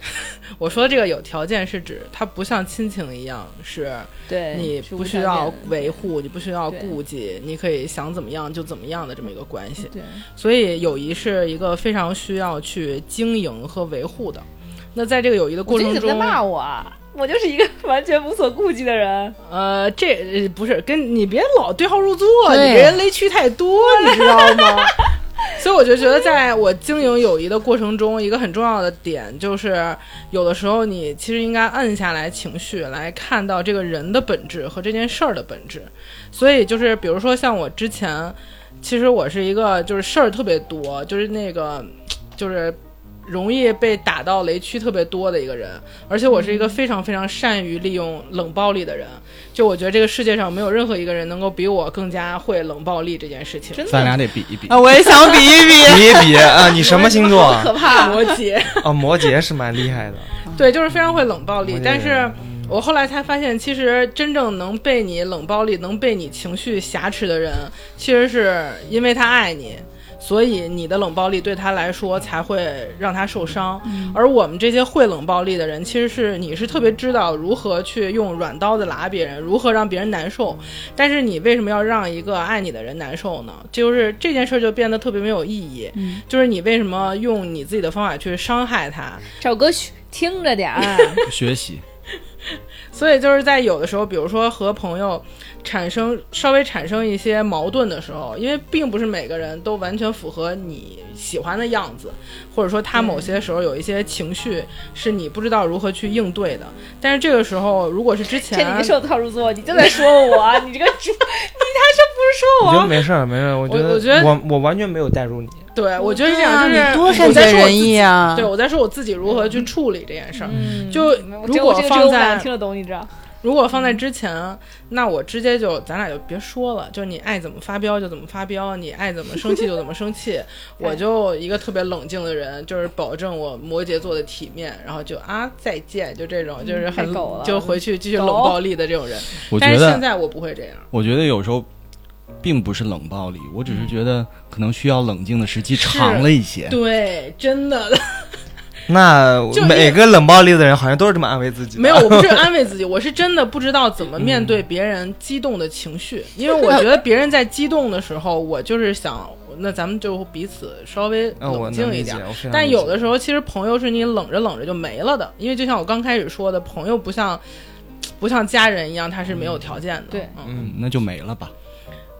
我说的这个有条件是指它不像亲情一样是对，你不需要维护，你不需要顾忌，你可以想怎么样就怎么样的这么一个关系。对，所以友谊是一个非常需要去经营和维护的。那在这个友谊的过程中你在，骂我啊？我就是一个完全无所顾忌的人。呃，这呃不是跟你别老对号入座，你给人雷区太多，你知道吗？所以我就觉得，在我经营友谊的过程中，一个很重要的点就是，有的时候你其实应该摁下来情绪，来看到这个人的本质和这件事儿的本质。所以就是，比如说像我之前，其实我是一个就是事儿特别多，就是那个就是容易被打到雷区特别多的一个人，而且我是一个非常非常善于利用冷暴力的人。就我觉得这个世界上没有任何一个人能够比我更加会冷暴力这件事情。真的咱俩得比一比。啊，我也想比一比。比一比啊，你什么星座啊？可怕！摩羯，哦，摩羯是蛮厉害的。对，就是非常会冷暴力。但是我后来才发现，其实真正能被你冷暴力、能被你情绪挟持的人，其实是因为他爱你。所以你的冷暴力对他来说才会让他受伤。而我们这些会冷暴力的人，其实是你是特别知道如何去用软刀子拉别人，如何让别人难受。但是你为什么要让一个爱你的人难受呢？就是这件事儿就变得特别没有意义。就是你为什么用你自己的方法去伤害他？赵哥嘘听着点儿，学习，所以就是在有的时候，比如说和朋友产生稍微产生一些矛盾的时候，因为并不是每个人都完全符合你喜欢的样子，或者说他某些时候有一些情绪是你不知道如何去应对的。但是这个时候，如果是之前这你别受套入座，你就在说我，你这个猪，你还是不是说我觉得？没事儿，没事儿。我觉得我我觉得我我完全没有带入你。对我觉得是这样，就是多善解人说我自己意啊对我在说我自己如何去处理这件事儿。嗯就如果放在听得懂，你知道？如果放在之前，那我直接就咱俩就别说了，就你爱怎么发飙就怎么发飙，你爱怎么生气就怎么生气。我就一个特别冷静的人，就是保证我摩羯座的体面，然后就啊再见，就这种就是很太狗了就回去继续冷暴力的这种人。我觉得，但是现在我不会这样。我觉得有时候并不是冷暴力，我只是觉得可能需要冷静的时期长了一些。对，真的那每个冷暴力的人好像都是这么安慰自己。没有，我不是 安慰自己，我是真的不知道怎么面对别人激动的情绪，因为我觉得别人在激动的时候，我就是想，那咱们就彼此稍微冷静一点但有的时候，其实朋友是你冷着冷着就没了的，因为就像我刚开始说的，朋友不像不像家人一样，他是没有条件的。对嗯，嗯，那就没了吧。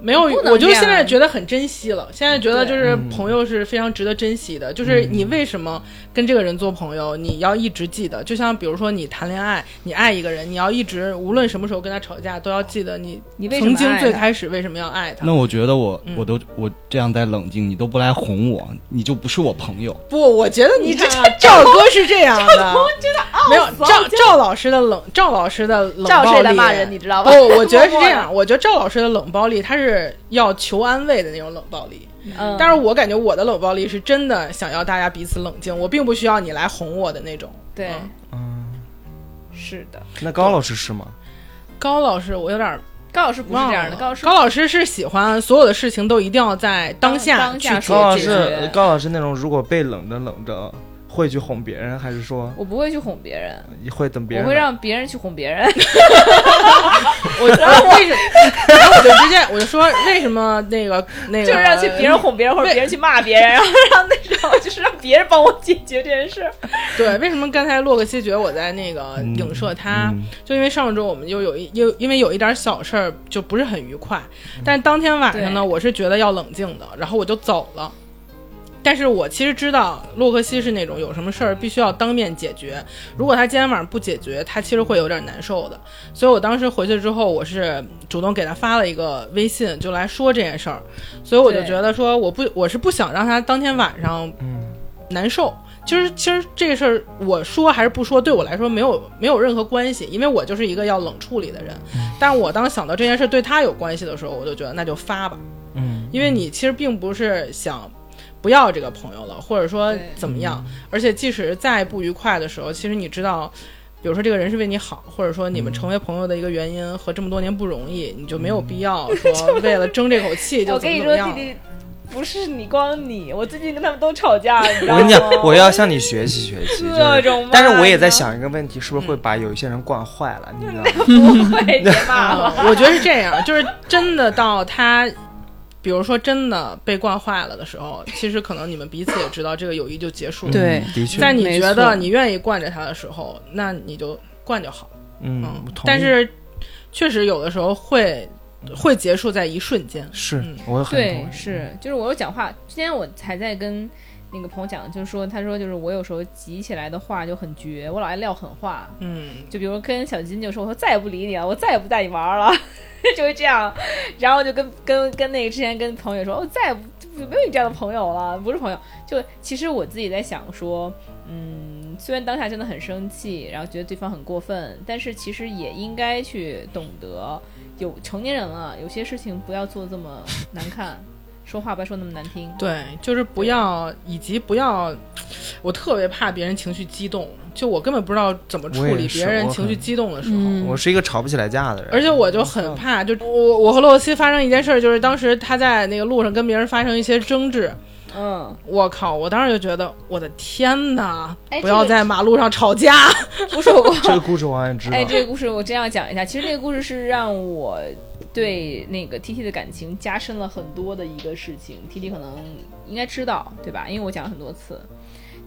没有，我就现在觉得很珍惜了。现在觉得就是嗯朋友是非常值得珍惜的，就是你为什么跟这个人做朋友，你要一直记得。就像比如说你谈恋爱，你爱一个人，你要一直无论什么时候跟他吵架，都要记得你你为什么曾经最爱他开始为什么要爱他。那我觉得我嗯我都我这样在冷静，你都不来哄我，你就不是我朋友。不，我觉得你看啊，赵哥是这样的，没有赵 赵老师的冷，赵老师的冷暴力在骂人，你知道不？，我觉得是这样，我觉得赵老师的冷暴力，他是要求安慰的那种冷暴力，嗯，但是我感觉我的冷暴力是真的想要大家彼此冷静，我并不需要你来哄我的那种。对，嗯嗯，是的。那高老师是吗？高老师，我有点高老师不是，这样的，高老师高老师是喜欢所有的事情都一定要在当下去解决高老。师，高老师那种如果被冷着冷着，会去哄别人，还是说我不会去哄别人，你会等别人我会？让别人去哄别人。我我为什么？然后我就直接我就说为什么那个那个就是让去别人哄别人，或者别人去骂别人，然后让那种就是让别人帮我解决这件事。对为什么刚才洛克西觉得我在那个嗯影射他？嗯就因为上周我们就有一又因为有一点小事儿就不是很愉快，但是当天晚上呢，我是觉得要冷静的，然后我就走了。但是我其实知道洛克西是那种有什么事儿必须要当面解决，如果他今天晚上不解决，他其实会有点难受的。所以我当时回去之后，我是主动给他发了一个微信，就来说这件事儿。所以我就觉得说，我不我是不想让他当天晚上嗯难受。其实，其实这个事儿我说还是不说，对我来说没有没有任何关系，因为我就是一个要冷处理的人。但我当想到这件事对他有关系的时候，我就觉得那就发吧，嗯因为你其实并不是想不要这个朋友了，或者说怎么样。而且即使再不愉快的时候，其实你知道。比如说，这个人是为你好，或者说你们成为朋友的一个原因和这么多年不容易，你就没有必要说为了争这口气就我跟你说，怎么怎么样弟。弟，不是你光你，我最近跟他们都吵架，你知道吗？我跟你讲，我要向你学习学习。就是各种骂但是我也在想一个问题，是不是会把有一些人惯坏了？你知道吗？不会，别骂了。我觉得是这样，就是真的到他，比如说真的被惯坏了的时候，其实可能你们彼此也知道这个友谊就结束了。对嗯的确，在你觉得你愿意惯着他的时候，那你就惯就好。嗯但是确实有的时候会会结束在一瞬间。是嗯我很同对意，是，就是我有讲话，之前我还在跟那个朋友讲，就是说，他说就是我有时候急起来的话就很绝，我老爱撂狠话，嗯，就比如跟小金就说，我说再也不理你了，我再也不带你玩了，就会这样，然后就跟跟跟那个之前跟朋友说，我再也不没有你这样的朋友了，不是朋友。就其实我自己在想说，嗯，虽然当下真的很生气，然后觉得对方很过分，但是其实也应该去懂得，有成年人了，有些事情不要做这么难看。说话不要说那么难听。对，就是不要，以及不要，我特别怕别人情绪激动，就我根本不知道怎么处理别人情绪激动的时候。嗯我是一个吵不起来架的人，而且我就很怕，就我我和洛西发生一件事儿，就是当时他在那个路上跟别人发生一些争执，嗯，我靠！我当时就觉得，我的天哪！哎不要在马路上吵架。不是我，这个故事我好像知道。哎，这个故事我真要讲一下。其实这个故事是让我对那个 T T 的感情加深了很多的一个事情。T T 可能应该知道，对吧？因为我讲了很多次。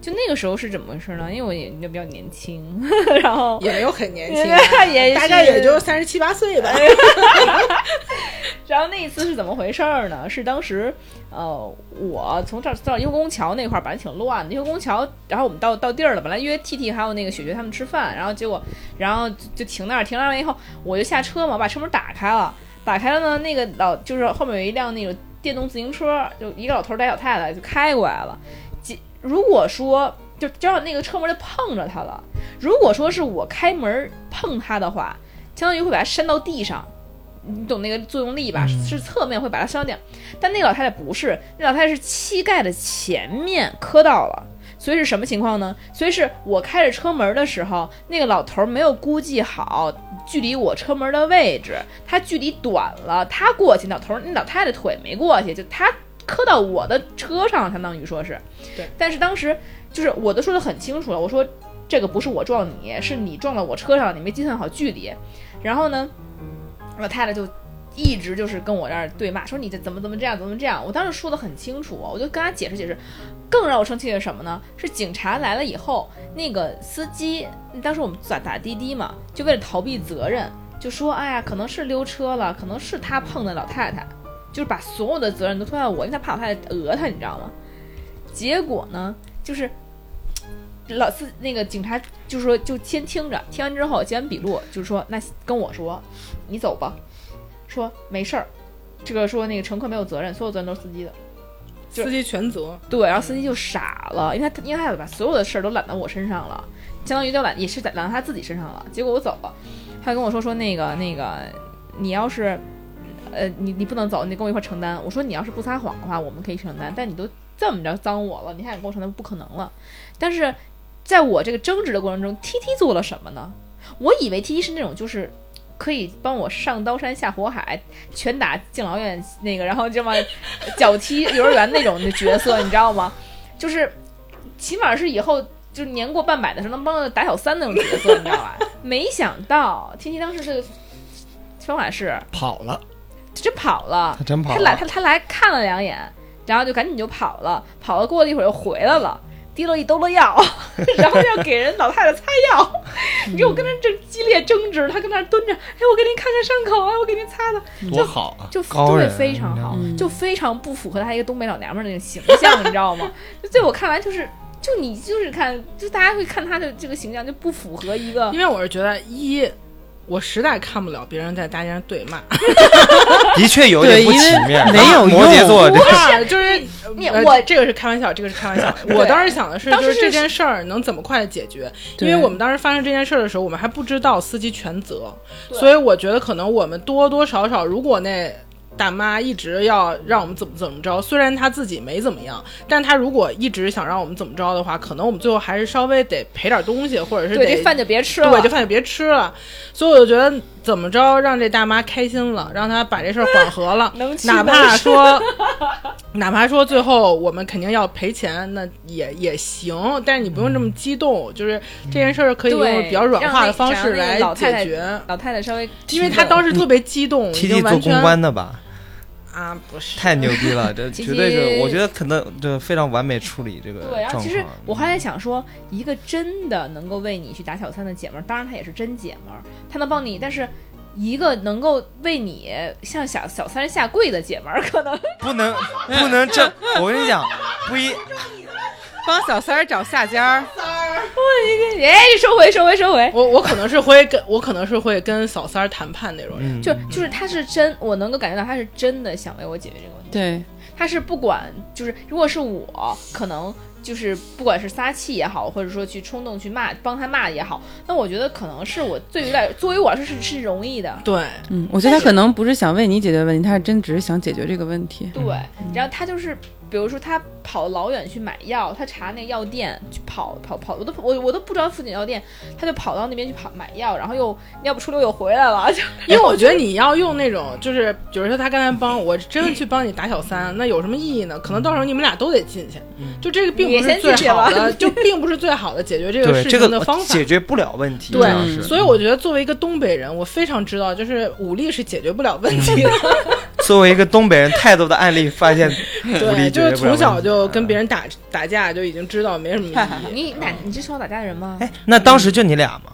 就那个时候是怎么回事呢？因为我也比较年轻，然后也没有很年轻啊，也大概也就三十七八岁吧。然后那一次是怎么回事儿呢？是当时，呃，我从这儿到优宫桥那块儿，本来挺乱的。优宫桥，然后我们到到地儿了，本来约 T T 还有那个雪雪他们吃饭，然后结果，然后就就停那儿，停那儿完以后，我就下车嘛，把车门打开了，打开了呢，那个老就是后面有一辆那个电动自行车，就一个老头儿带小太太就开过来了。几如果说就正好那个车门就碰着他了，如果说是我开门碰他的话，相当于会把他扇到地上。你懂那个作用力吧？嗯是侧面会把它扇到地上，但那个老太太不是，那老太太是膝盖的前面磕到了，所以是什么情况呢？所以是我开着车门的时候，那个老头儿没有估计好距离我车门的位置，他距离短了，他过去，老头儿那老太太腿没过去，就他磕到我的车上，相当于说是，对。但是当时就是我都说的很清楚了，我说这个不是我撞你，是你撞到我车上，你没计算好距离，然后呢？老太太就一直就是跟我这儿对骂，说你这怎么怎么这样，怎么这样。我当时说的很清楚，我就跟他解释解释。更让我生气的是什么呢？是警察来了以后，那个司机当时我们打打滴滴嘛，就为了逃避责任，就说哎呀，可能是溜车了，可能是他碰的老太太，就是把所有的责任都推到我，因为他怕老太太讹他，你知道吗？结果呢，就是 老司那个警察就说就先听着，听完之后写完笔录，就是说那跟我说，你走吧，说没事儿，这个说那个乘客没有责任，所有责任都是司机的。就司机全责，对，然后司机就傻了，因为他因为他把所有的事儿都揽到我身上了，相当于就揽也是揽到他自己身上了。结果我走了，他跟我说说那个那个，你要是呃你你不能走，你得跟我一块儿承担。我说你要是不撒谎的话，我们可以承担，但你都这么着脏我了，你还想跟我承担，不可能了。但是在我这个争执的过程中，T T 做了什么呢？我以为 T T 是那种就是。可以帮我上刀山下火海，拳打敬老院那个，然后这么脚踢幼儿园那种的角色，你知道吗？就是起码是以后就是年过半百的时候能帮着打小三那种角色，你知道吧？没想到天琪当时这个方法是跑了，真跑了，他真跑了他来他他来看了两眼，然后就赶紧就跑了，跑了过了一会儿又回来了。提了一兜子药，然后要给人老太太擦药，你给我跟他正激烈争执，他跟那儿蹲着，哎，我给您看看伤口，啊，我给您擦擦，多好啊！就对非常好，嗯就非常不符合他一个东北老娘们儿那个形象，你知道吗？就在我看来，就是就你就是看，就大家会看他的这个形象就不符合一个因为我是觉得一，我实在看不了别人在大街上对骂，的确有点不体面，没有摩羯用座这啊，就是 我这个是开玩笑，这个是开玩笑。我当时想的是，就是这件事儿能怎么快的解决，因为我们当时发生这件事儿的时候，我们还不知道司机全责，所以我觉得可能我们多多少少，如果那。大妈一直要让我们怎么怎么着，虽然她自己没怎么样，但她如果一直想让我们怎么着的话，可能我们最后还是稍微得赔点东西，或者是得对这饭就别吃了，对，这饭就别吃了。所以我就觉得怎么着让这大妈开心了，让她把这事儿缓和了，能哪怕说，哪怕说最后我们肯定要赔钱，那也也行。但是你不用这么激动，就是这件事儿可以用比较软化的方式来老太太解决。老太太稍微，因为她当时特别激动，已经 T 做完全公关的吧，啊，不是太牛逼了，这 绝对是，我觉得可能这非常完美处理这个对，然后其实。我还在想说，一个真的能够为你去打小三的姐们儿，当然她也是真姐们儿，她能帮你，但是一个能够为你向小小三下跪的姐们儿，可能不能不能这，我跟你讲，不一 帮小三儿找下家儿，哎，收回收回收回，我我可能是会跟我可能是会跟小三儿谈判那种人。嗯，就就是他是真，我能够感觉到他是真的想为我解决这个问题，对，他是不管就是如果是我可能。就是不管是撒气也好，或者说去冲动去骂帮他骂也好，那我觉得可能是我对于来作为我来说是是容易的，对，嗯，我觉得他可能不是想为你解决问题，他是真只是想解决这个问题。对，然后他就是，比如说他跑老远去买药，他查那药店去跑跑跑，我都我我都不知道附近药店，他就跑到那边去跑买药，然后又尿不出溜又回来了，就 因为我觉得你要用那种，就是比如说他刚才帮我真的去帮你打小三，那有什么意义呢？可能到时候你们俩都得进去，就这个并不是最好的，就并不是最好的解决这个事对这个情的方法。解决不了问题，对所以我觉得作为一个东北人，我非常知道，就是武力是解决不了问题的。作为一个东北人，太多的案例发现武对，力就是解决不了从小就跟别人打打架，就已经知道没什么意义。你哪你是从小打架的人吗？哎，那当时就你俩吗？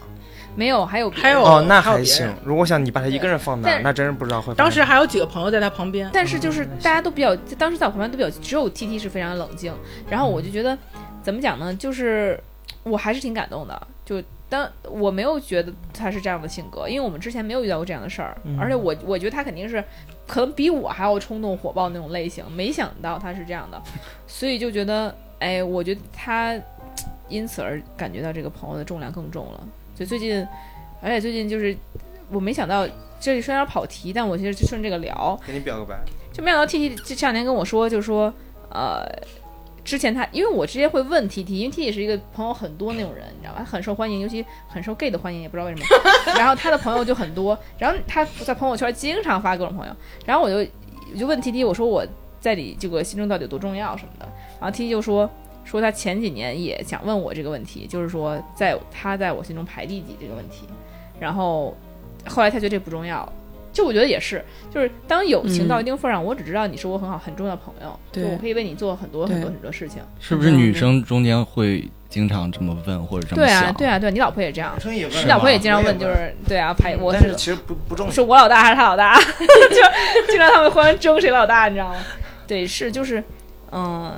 没有，还有还有哦，那还行。如果想你把他一个人放那儿，那真是不知道会。当时还有几个朋友在他旁边，但是就是大家都比较，当时在我旁边都比较，只有 T T 是非常冷静。然后我就觉得，怎么讲呢？就是我还是挺感动的。就当我没有觉得他是这样的性格，因为我们之前没有遇到过这样的事儿，而且我我觉得他肯定是可能比我还要冲动火爆那种类型。没想到他是这样的，所以就觉得，哎，我觉得他因此而感觉到这个朋友的重量更重了。就最近，而且最近就是我没想到。这里虽然跑题，但我其实就顺这个聊，给你表个白。就没想到 T T 这这两天跟我说，就是说，呃，之前他因为我直接会问 T T，因为 T T 是一个朋友很多那种人，你知道吧？很受欢迎，尤其很受 gay 的欢迎，也不知道为什么。然后他的朋友就很多，然后他在朋友圈经常发各种朋友，然后我就我就问 T T，我说我在你这个心中到底有多重要什么的，然后 T T 就说说他前几年也想问我这个问题，就是说在他在我心中排第几这个问题，然后后来他觉得这不重要了。就我觉得也是，就是当友情到一定份儿上，我只知道你是我很好很重要的朋友，就对我可以为你做很多很多很多事情。是不是女生中间会经常这么问或者这么对啊，想？对啊，对啊，你老婆也这样，生也问你老婆也经常问，就是对啊，排我是是其实不不重要。是我老大还是他老大，就经常他们互相争谁老大，你知道吗？对，是就是，嗯，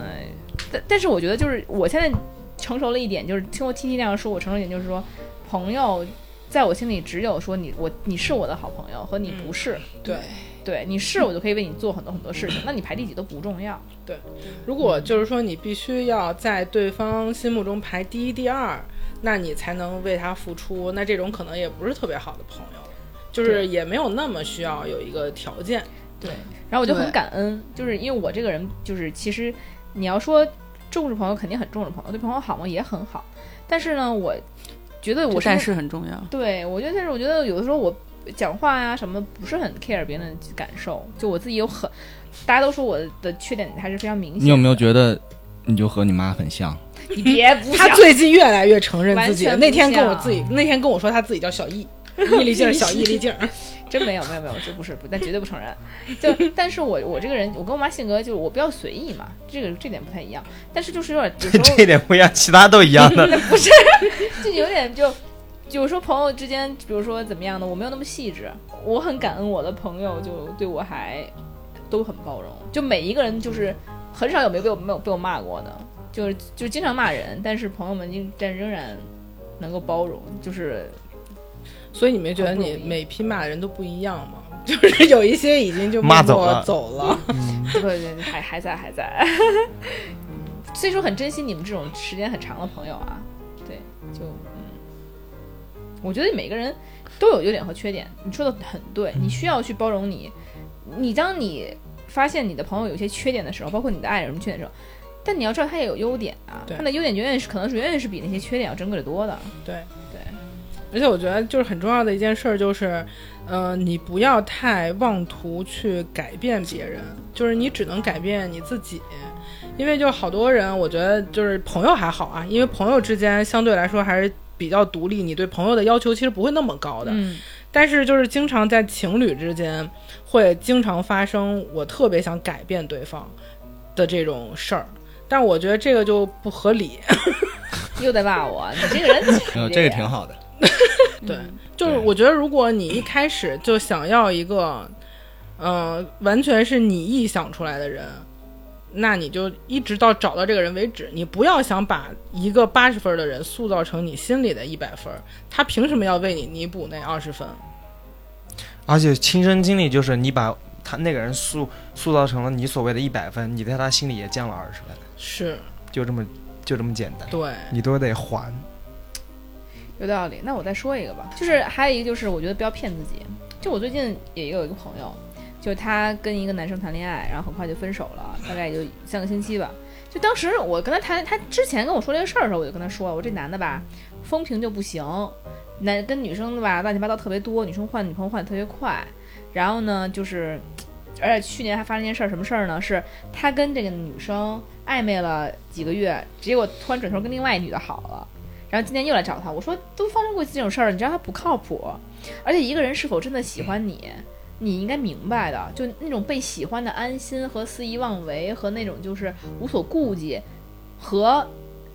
但但是我觉得就是我现在成熟了一点，就是听过 T T 那样说，我成熟一点就是说，朋友在我心里只有说你我你是我的好朋友和你不是，对。对你是我就可以为你做很多很多事情，那你排第几都不重要。对如果就是说你必须要在对方心目中排第一、第二，那你才能为他付出，那这种可能也不是特别好的朋友，就是也没有那么需要有一个条件。对，然后我就很感恩，就是因为我这个人就是其实你要说重视朋友，肯定很重视朋友，对朋友好吗也很好，但是呢，我觉得我这但是是很重要。对我觉得，但是我觉得有的时候我讲话呀什么不是很 care 别人的感受，就我自己有很，大家都说我的缺点还是非常明显。你有没有？觉得你就和你妈很像？你别不他想最近越来越承认自己那天跟我自己，那天跟我说他自己叫小易，易立竞，小易立竞。真没有没有没有，这不是不，但绝对不承认。就但是我我这个人，我跟我妈性格就是我比较随意嘛，这个这点不太一样。但是就是有点有时候这点不一样，其他都一样的。不是就有点就，有时候朋友之间，比如说怎么样的，我没有那么细致。我很感恩我的朋友，就对我还都很包容。就每一个人，就是很少有没有被我没有被我骂过的，就是就经常骂人，但是朋友们仍但仍然能够包容，就是所以你没觉得你每批骂的人都不一样吗？就是有一些已经就骂走了走了。对对对，还还在还在。所以说很珍惜你们这种时间很长的朋友啊，对，就嗯，我觉得每个人都有优点和缺点，你说的很对，你需要去包容你。你当你发现你的朋友有些缺点的时候，包括你的爱人有什么缺点的时候，但你要知道他也有优点啊，他的优点永远是可能是远远是比那些缺点要珍贵的多的。对对，而且我觉得就是很重要的一件事儿就是，呃，你不要太妄图去改变别人，就是你只能改变你自己。因为就好多人，我觉得就是朋友还好啊，因为朋友之间相对来说还是比较独立，你对朋友的要求其实不会那么高的。嗯，但是就是经常在情侣之间会经常发生我特别想改变对方的这种事儿，但我觉得这个就不合理。又在骂我，你这个人呃，这个挺好的。对，就是我觉得，如果你一开始就想要一个，呃，完全是你臆想出来的人，那你就一直到找到这个人为止。你不要想把一个八十分的人塑造成你心里的一百分，他凭什么要为你弥补那二十分？而且亲身经历就是你把他那个人塑塑造成了你所谓的一百分，你在他心里也降了二十分，是就这么就这么简单，对，你都得还。有道理。那我再说一个吧，就是还有一个就是我觉得不要骗自己。就我最近也有一个朋友，就是他跟一个男生谈恋爱，然后很快就分手了，大概也就三个星期吧。就当时我跟他谈，他之前跟我说这个事儿的时候，我就跟他说，我这男的吧，风评就不行，男跟女生的吧乱七八糟特别多，女生换女朋友换的特别快。然后呢，就是，而且去年还发生一件事儿，什么事儿呢？是他跟这个女生暧昧了几个月，结果突然转头跟另外一女的好了。然后今天又来找他，我说都发生过这种事儿，你知道他不靠谱，而且一个人是否真的喜欢你，你应该明白的，就那种被喜欢的安心和肆意妄为，和那种就是无所顾忌，和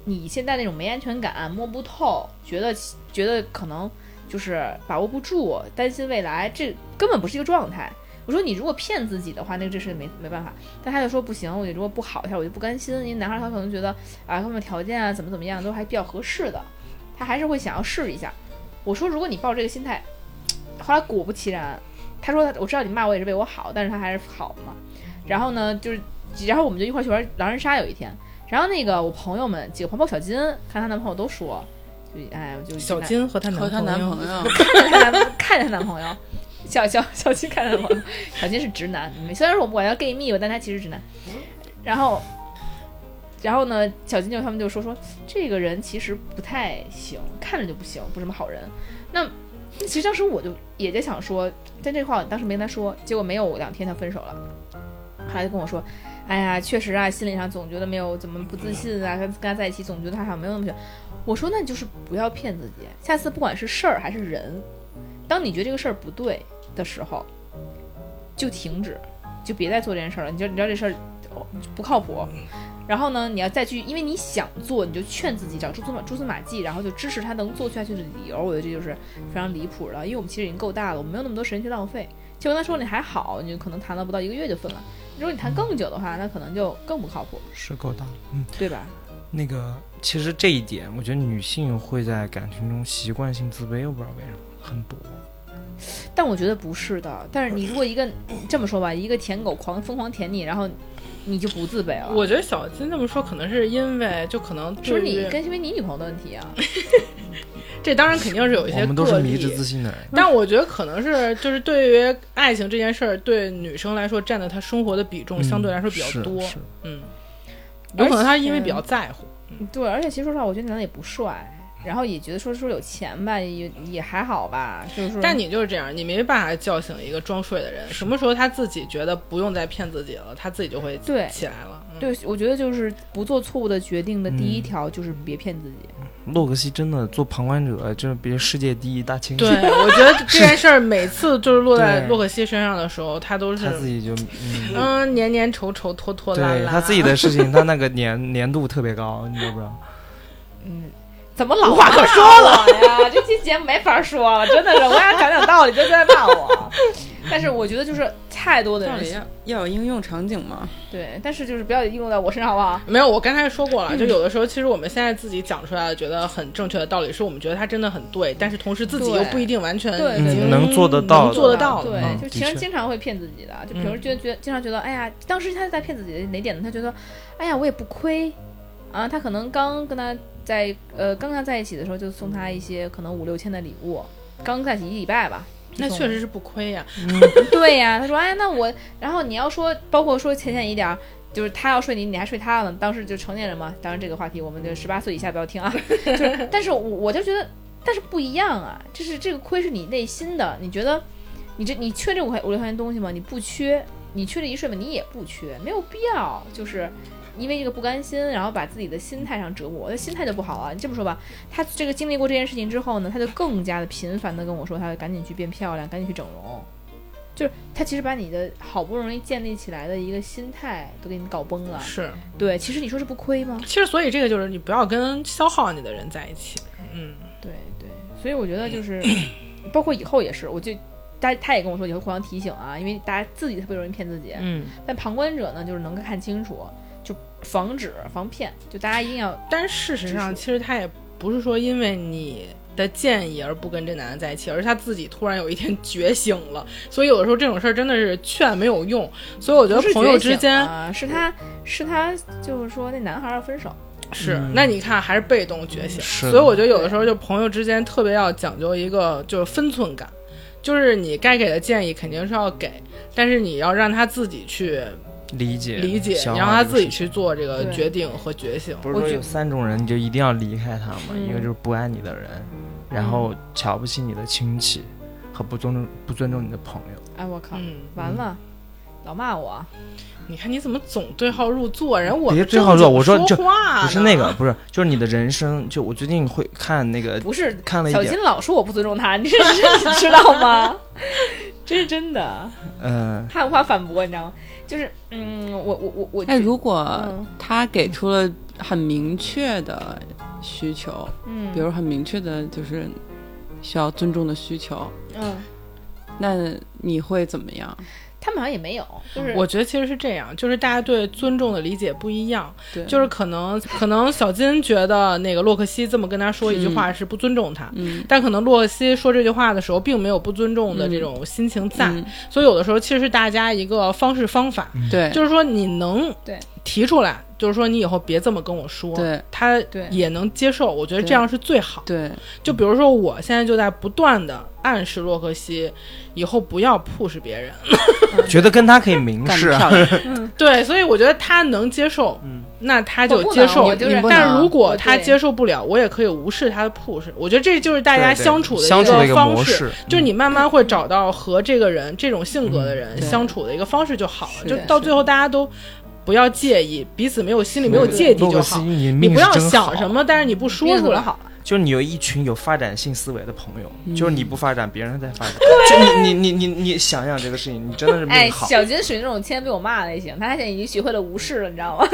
你现在那种没安全感、摸不透，觉得觉得可能就是把握不住，担心未来，这根本不是一个状态。我说你如果骗自己的话，那这事没没办法。但他就说不行，我如果不好一下，我就不甘心，因为男孩他可能觉得啊，他们条件啊怎么怎么样都还比较合适的，他还是会想要试一下。我说如果你抱这个心态，后来果不其然，他说我知道你骂我也是为我好，但是他还是好嘛。然后呢，就是然后我们就一块儿去玩狼人杀有一天，然后那个我朋友们几个朋友，包小金，看她男朋友都说，就哎就小金和她和她男，朋友，看着她男看着她男朋友，小小小金看着她男朋友，小金 是直男，虽然说我管他 gay 蜜吧，但他其实直男。然后，然后呢，小金就他们就说说这个人其实不太行，看着就不行，不是什么好人。那那其实当时我就也在想说，但这话我当时没跟他说，结果没有两天他分手了，后来就跟我说。哎呀，确实啊，心理上总觉得没有怎么不自信啊，跟跟他在一起总觉得他好像没有那么喜欢。我说那你就是不要骗自己，下次不管是事儿还是人，当你觉得这个事儿不对的时候，就停止，就别再做这件事儿了。你知道你知道这事儿哦不靠谱，然后呢，你要再去，因为你想做，你就劝自己找蛛丝马蛛丝马迹，然后就支持他能做下去的理由。我觉得这就是非常离谱的，因为我们其实已经够大了，我们没有那么多时间去浪费。就跟他说你还好，你就可能谈了不到一个月就分了。如果你谈更久的话，那可能就更不靠谱，是够大，嗯，对吧？那个其实这一点，我觉得女性会在感情中习惯性自卑，我不知道为什么很多。但我觉得不是的。但是你如果一个这么说吧，一个舔狗狂疯狂舔你，然后你就不自卑了。我觉得小金这么说，可能是因为就可能是你跟因为你女朋友的问题啊？这当然肯定是有一些我们都是个迷之例自信的人，但我觉得可能是就是对于爱情这件事儿，对女生来说占的她生活的比重相对来说比较多。是是嗯，有可能她因为比较在乎。对，而且其实说实话，我觉得男的也不帅，然后也觉得说说有钱吧，也也还好吧，就是。但你就是这样，你没办法叫醒一个装睡的人。什么时候他自己觉得不用再骗自己了，他自己就会对起来了。嗯对，我觉得就是不做错误的决定的第一嗯条就是别骗自己。洛克西真的做旁观者，就是别世界第一大清对，我觉得这件事儿每次就是落在洛克西身上的时候，他都是他自己就嗯，嗯黏黏稠稠、拖拖拉拉。对他自己的事情，他那个粘粘 度特别高，你知不知道？嗯，怎么老无话可说了呀？这期节目没法说了，真的是，我想讲讲道理，就在骂我。但是我觉得就是太多的人道理要要有应用场景嘛。对，但是就是不要应用在我身上，好不好？没有，我刚才说过了，就有的时候，其实我们现在自己讲出来的，觉得很正确的道理，是我们觉得它真的很对，但是同时自己又不一定完全已经嗯能做得到能做得到对就其实经常会骗自己的，就比如嗯觉得觉得经常觉得，哎呀，当时他在骗自己的哪点呢？他觉得，哎呀，我也不亏啊，他可能刚跟他在呃刚刚在一起的时候就送他一些可能五六千的礼物，刚在一起一礼拜吧。那确实是不亏呀。对呀，他说，哎，那我，然后你要说，包括说浅显一点儿，就是他要睡你，你还睡他了，当时就成年人嘛。当然这个话题我们就十八岁以下不要听啊。就是，但是我我就觉得，但是不一样啊，就是这个亏是你内心的，你觉得你这你缺这五块五六块钱东西吗？你不缺，你缺这一睡吗？你也不缺，没有必要，就是。因为这个不甘心，然后把自己的心态上折磨，那心态就不好了。你这么说吧，他这个经历过这件事情之后呢，他就更加的频繁的跟我说，他要赶紧去变漂亮，赶紧去整容。就是他其实把你的好不容易建立起来的一个心态都给你搞崩了。是，对，其实你说是不亏吗？其实所以这个就是你不要跟消耗你的人在一起。嗯，对对，所以我觉得就是，包括以后也是，我就他他也跟我说以后互相提醒啊，因为大家自己特别容易骗自己，嗯，但旁观者呢就是能够看清楚，就防止防骗，就大家一定要但是事实上，其实他也不是说因为你的建议而不跟这男的在一起，而是他自己突然有一天觉醒了。所以有的时候这种事儿真的是劝没有用。所以我觉得朋友之间啊，是他是他就是说那男孩要分手，是，嗯那你看还是被动觉醒。所以我觉得有的时候就朋友之间特别要讲究一个就是分寸感。就是你该给的建议肯定是要给，但是你要让他自己去理解理解，你让他自己去做这个决定和觉醒。不是说有三种人，你就一定要离开他嘛？嗯一个就是不爱你的人，然后瞧不起你的亲戚，和不尊重不尊重你的朋友。哎我靠，嗯，完了，老骂我，你看你怎么总对号入座？人我别对号入座，我说话不是那个，不是，就是你的人生。就我最近会看那个，不是看了一点小金，老说我不尊重他，你这是你知道吗？这是真的，嗯，他无法反驳，你知道吗？就是，嗯，我我我我，那，如果嗯。他给出了很明确的需求，嗯，比如很明确的就是需要尊重的需求，嗯，那你会怎么样？他们好像也没有，就是我觉得其实是这样，就是大家对尊重的理解不一样，对，就是可能可能小金觉得那个洛克西这么跟他说一句话是不尊重他，嗯，但可能洛克西说这句话的时候并没有不尊重的这种心情在，嗯所以有的时候其实是大家一个方式方法，对，就是说你能对提出来，就是说你以后别这么跟我说，对。他也能接受，我觉得这样是最好。对，就比如说我现在就在不断的暗示洛克西，以后不要 push 别人，觉得跟他可以明示 对，所以我觉得他能接受，嗯。那他就接受。但如果他接受不了，我也可以无视他的 push。我觉得这就是大家相处的相处的一个方式，模式，就是你慢慢会找到和这个人这种性格的人相处的一个方式就好了。就到最后大家都不要介意，彼此没有心里没有芥蒂就好。你你不要想什么，但是你不说出来。好了，就是你有一群有发展性思维的朋友，嗯就是你不发展，别人在发展。就你你你你你想想这个事情，你真的是哎，命好。小金属于那种天天被我骂的类型，他现在已经学会了无视了，你知道吗？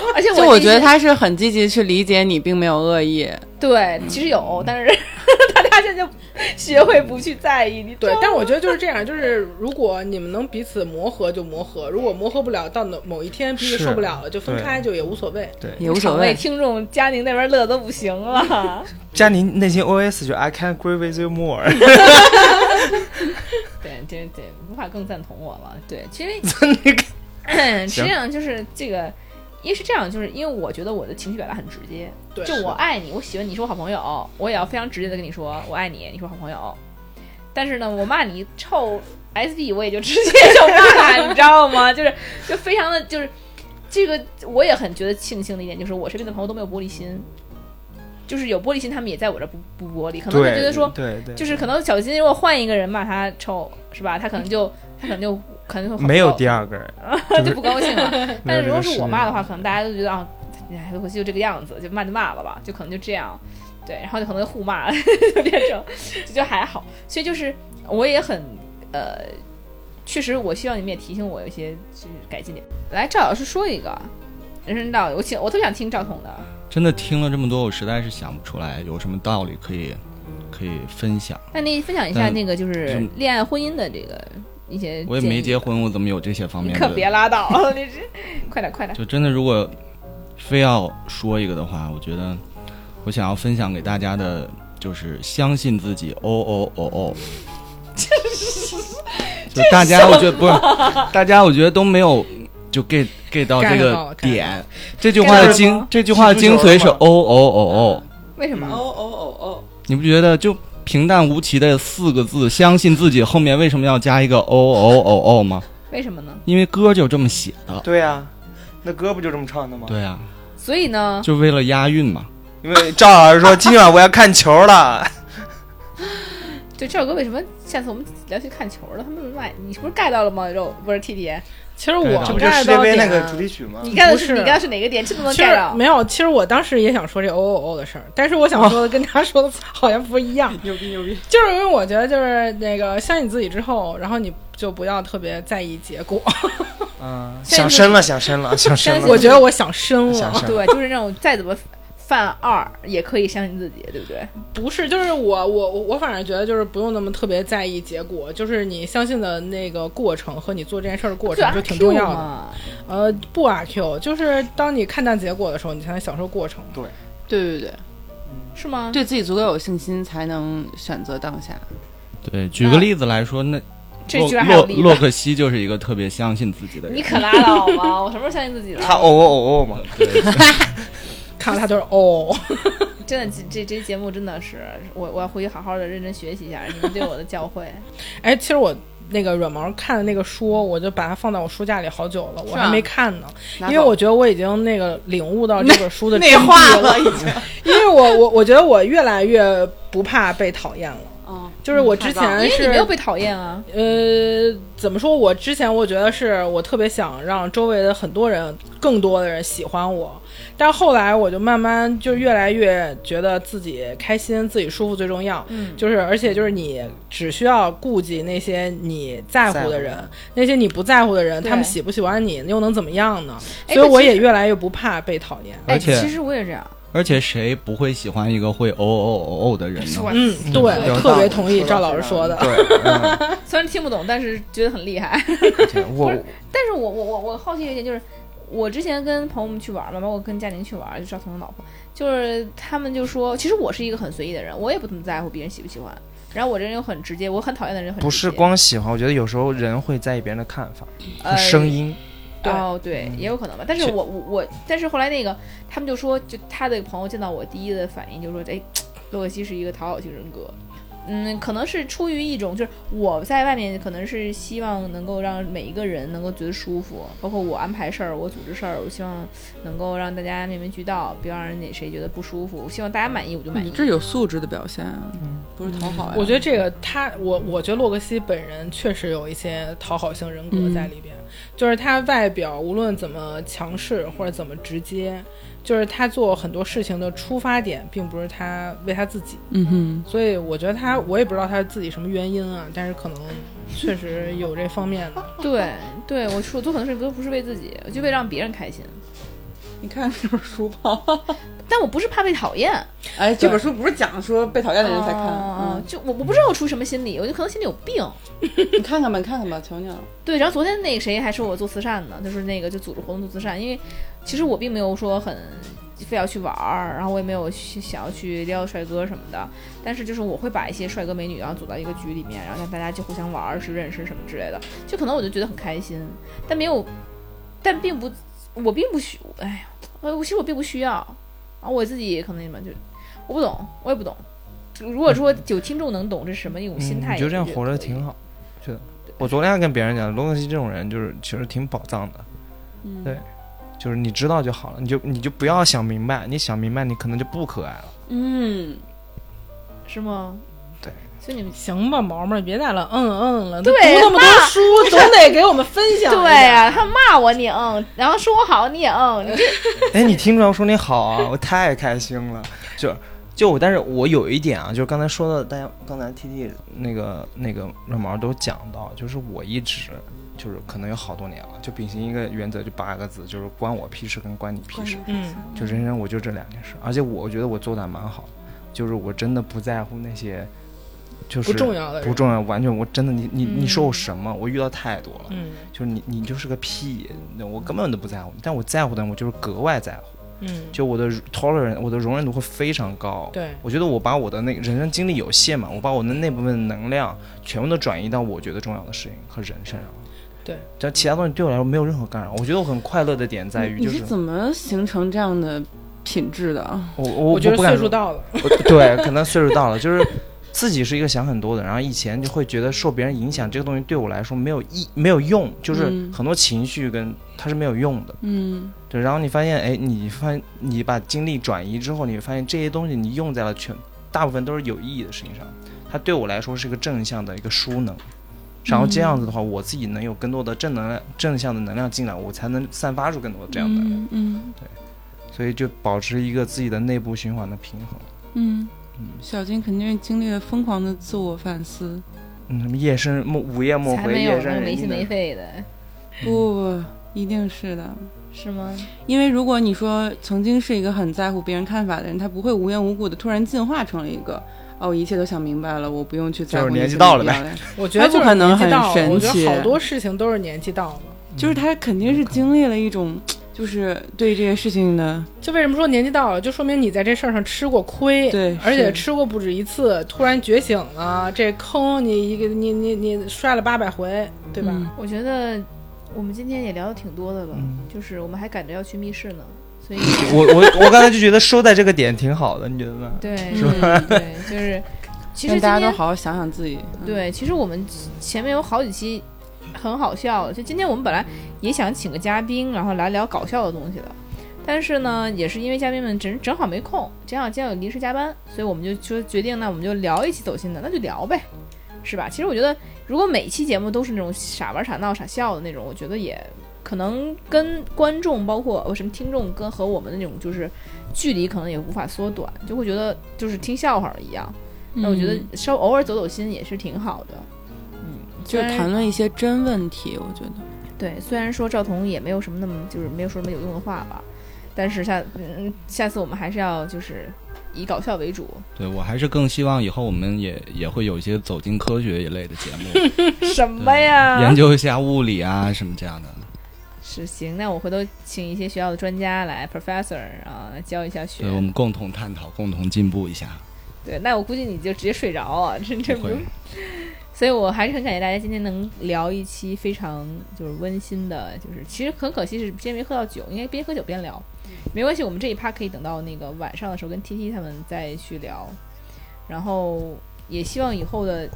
而且就我觉得他是很积极去理解你，并没有恶意。对，其实有，但是 大家现在就 学会不去在意你。对，但我觉得就是这样，就是如果你们能彼此磨合就磨合，如果磨合不了，到某某一天彼此受不了了就分开，就也无所谓。对，也无所谓，听众佳宁那边乐都不行了。佳宁内心 OS 就 I can't agree with you more。对，对对，无法更赞同我了。对，其实 那个 实际上就是这个，因为是这样，就是因为我觉得我的情绪表达很直接，对，就我爱你，我喜欢你，是我好朋友，我也要非常直接的跟你说我爱你，你是我好朋友。但是呢，我骂你臭 SB，我也就直接就骂，你知道吗？就是就非常的就是这个，我也很觉得庆幸的一点就是我身边的朋友都没有玻璃心，就是有玻璃心，他们也在我这不不玻璃，可能会，觉得说对对，就是可能小金如果换一个人骂他臭，是吧？他可能就他可能就可能就没有第二个人，就不高兴了。但是如果是我骂的话，可能大家都觉得啊，哎，罗可西就这个样子，就骂就骂了吧，就可能就这样。对，然后就可能互骂，就变成就就还好。所以就是我也很呃，确实我希望你们也提醒我一些就是改进点。来，赵老师说一个人生道理，我请我特别想听赵彤的。真的听了这么多，我实在是想不出来有什么道理可以可以分享。那你分享一下那个就是嗯恋爱婚姻的这个一些，我也没结。婚，我怎么有这些方面的？可别拉倒，你这快点快点。就真的如果非要说一个的话，我觉得我想要分享给大家的就是相信自己，哦哦哦哦。就大家，我觉得不是，大家我觉得都没有就 get get 到这个点。这句话的精，这句话的精髓是哦哦哦哦。为什么？哦哦哦哦你不觉得就平淡无奇的四个字，相信自己后面为什么要加一个哦哦哦哦吗？为什么呢？因为歌就这么写的。对呀，那歌不就这么唱的吗？对啊，所以呢，就为了押韵嘛。因为赵老师说今晚我要看球了，对这首歌为什么下次我们聊去看球了？他们卖你是不是 get 到了吗？肉不是 T T，其实我这不就 get 世界杯那个主题曲吗？你 get 的是是你 get 的是哪个点？这都能其 get 到？没有，其实我当时也想说这哦哦哦的事儿，但是我想说的跟他说的 好像不一样。牛逼牛逼！就是因为我觉得就是那个相信自己之后，然后你就不要特别在意结果。嗯，想深了，想深了，想深了。我觉得我想深了，对，就是那种再怎么犯二也可以相信自己，对不对？不是，就是我我我我反正觉得就是不用那么特别在意结果，就是你相信的那个过程和你做这件事儿的过程就挺重要的。呃，不阿 Q，就是当你看淡结果的时候，你才能享受过程。对对对对，是吗？对自己足够有信心，才能选择当下。对，举个例子来说，那这洛居然还有洛洛克西就是一个特别相信自己的人。你可拉倒吧！我什么时候相信自己了？他哦哦哦哦嘛，看了他就是哦，真的，这这这节目真的是我我要回去好好的认真学习一下 你们对我的教诲。哎，其实我那个软毛看的那个书，我就把它放在我书架里好久了，我还没看呢，因为我觉得我已经那个领悟到这本书的 内化了已经。因为我我我觉得我越来越不怕被讨厌了。嗯，就是我之前是没有被讨厌啊，呃，怎么说？我之前我觉得是我特别想让周围的很多人，更多的人喜欢我，但后来我就慢慢就越来越觉得自己开心、自己舒服最重要。嗯，就是而且就是你只需要顾及那些你在乎的人，那些你不在乎的人，他们喜不喜欢你，又能怎么样呢？哎所以我也越来越不怕被讨厌。哎，而且其实我也这样，而且谁不会喜欢一个会哦哦哦哦的人呢？嗯，有对，特别同意赵老师说的。对，嗯 虽然听不懂，但是觉得很厉害。我但是我我我我好奇一点就是，我之前跟朋友们去玩嘛，包括跟佳宁去玩，就赵彤的老婆，就是他们就说，其实我是一个很随意的人，我也不怎么在乎别人喜不喜欢。然后我这人又很直接，我很讨厌的人很不是光喜欢，我觉得有时候人会在意别人的看法声音。哦，对，也有可能吧。但是是我我我，但是后来那个他们就说，就他的朋友见到我第一的反应就说，哎，洛克西是一个讨好型人格。嗯，可能是出于一种，就是我在外面可能是希望能够让每一个人能够觉得舒服，包括我安排事儿，我组织事儿，我希望能够让大家面面俱到，不要让人哪谁觉得不舒服。我希望大家满意，我就满意。你这有素质的表现啊，不是讨好呀。我觉得这个他，我我觉得洛克西本人确实有一些讨好性人格在里边，就是他外表无论怎么强势或者怎么直接，就是他做很多事情的出发点并不是他为他自己，嗯哼，所以我觉得他，我也不知道他自己什么原因啊，但是可能确实有这方面的。对对，我说我做很多事情都不是为自己，我就为让别人开心。你看这本书吧。但我不是怕被讨厌，哎，这本书不是讲说被讨厌的人才看，啊嗯，就我我不知道我出于什么心理，我就可能心里有病。你看看吧，你看看吧，求你了。对，然后昨天那个谁还说我做慈善呢，就是那个就组织活动做慈善，因为其实我并没有说很非要去玩儿，然后我也没有去想要去撩帅哥什么的，但是就是我会把一些帅哥美女然后组到一个局里面，然后让大家就互相玩儿、是认识什么之类的，就可能我就觉得很开心，但没有，但并不，我并不需，哎呀，呃，我其实我并不需要，啊，我自己可能嘛就我不懂，我也不懂。如果说有听众能懂这是什么一种心态，嗯，我觉得这样活着挺好。觉得我昨天还跟别人讲，罗克西这种人就是其实挺宝藏的，嗯对就是你知道就好了，你就你就不要想明白，你想明白你可能就不可爱了。嗯，是吗？对，所以你们行吧，毛毛，别再了，嗯嗯了，对读那么多书，总得给我们分享。对呀、，他骂我你嗯，然后说我好你也嗯，你这 哎，你听着我说你好啊，我太开心了。就就我，但是我有一点啊，就是刚才说的，大家刚才 T T 那个那个软毛都讲到，就是我一直就是可能有好多年了，就秉行一个原则，就八个字，就是关我屁事跟关你屁事。嗯，就人生我就这两件事，而且我觉得我做的蛮好，就是我真的不在乎那些，就是不重要的人。不重要，完全我真的你你你说我嗯。什么，我遇到太多了，嗯。就是你你就是个屁，那我根本都不在乎，但我在乎的人我就是格外在乎，嗯，就我的 tolerance 我的容忍度会非常高，对，我觉得我把我的那个人生精力有限嘛，我把我的那部分能量全部都转移到我觉得重要的事情和人身上。对，但其他东西对我来说没有任何干扰。我觉得我很快乐的点在于，你就是怎么形成这样的品质的？我我我觉得不敢岁数到了，我对，可能岁数到了，就是自己是一个想很多的，然后以前就会觉得受别人影响，这个东西对我来说没有意没有用，就是嗯很多情绪跟它是没有用的。嗯对，然后你发现，哎，你发现你把精力转移之后，你发现这些东西你用在了全大部分都是有意义的事情上，它对我来说是一个正向的一个输能。然后这样子的话，我自己能有更多的正能量、正向的能量进来，我才能散发出更多的这样的能量。嗯嗯所以就保持一个自己的内部循环的平衡。嗯，小金肯定是经历了疯狂的自我反思。嗯，什么夜深莫午夜莫回，才没有夜深没心没肺的，不不不，一定是的。是吗？因为如果你说曾经是一个很在乎别人看法的人，他不会无缘无故的突然进化成了一个哦，一切都想明白了，我不用去在乎就是年纪到了呗 我觉得就可能很年纪到了神奇我觉得好多事情都是年纪到了。就是他肯定是经历了一种就是对这些事情的，就为什么说年纪到了，就说明你在这事儿上吃过亏，对而且吃过不止一次，突然觉醒了，这坑你一个你你你摔了八百回，对吧？嗯我觉得我们今天也聊的挺多的了，嗯就是我们还赶着要去密室呢，所以 我我我刚才就觉得收在这个点挺好的，你觉得呢？对是吧对，就是其实大家都好好想想自己。嗯，对，其实我们前面有好几期很好笑的，就今天我们本来也想请个嘉宾，然后来聊搞笑的东西的，但是呢，也是因为嘉宾们正正好没空，正好今天有临时加班，所以我们就说决定，那我们就聊一期走心的，那就聊呗，是吧？其实我觉得，如果每期节目都是那种傻玩傻闹傻笑的那种，我觉得也可能跟观众，包括呃什么听众跟和我们的那种就是距离可能也无法缩短，就会觉得就是听笑话儿一样。那我觉得嗯稍偶尔走走心也是挺好的。嗯，就是谈论一些真问题，我觉得。对，虽然说赵彤也没有什么那么就是没有说什么有用的话吧，但是下嗯下次我们还是要就是以搞笑为主。对我还是更希望以后我们也也会有一些走进科学一类的节目，什么呀？研究一下物理啊什么这样的。是行，那我回头请一些学校的专家来 professor 啊来教一下学对，。我们共同探讨，共同进步一下。对，那我估计你就直接睡着啊，这这不会，所以我还是很感谢大家今天能聊一期非常就是温馨的，就是其实很可惜是今天没喝到酒，应该边喝酒边聊，没关系，我们这一趴可以等到那个晚上的时候跟 T T 他们再去聊，然后也希望以后的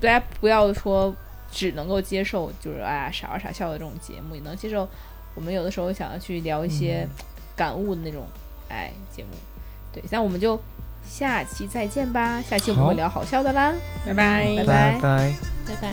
大家不要说只能够接受就是哎呀傻玩傻笑的这种节目，也能接受我们有的时候想要去聊一些感悟的那种哎节目，对，但我们就下期再见吧，下期我们会聊好笑的啦，拜拜。拜拜。拜拜。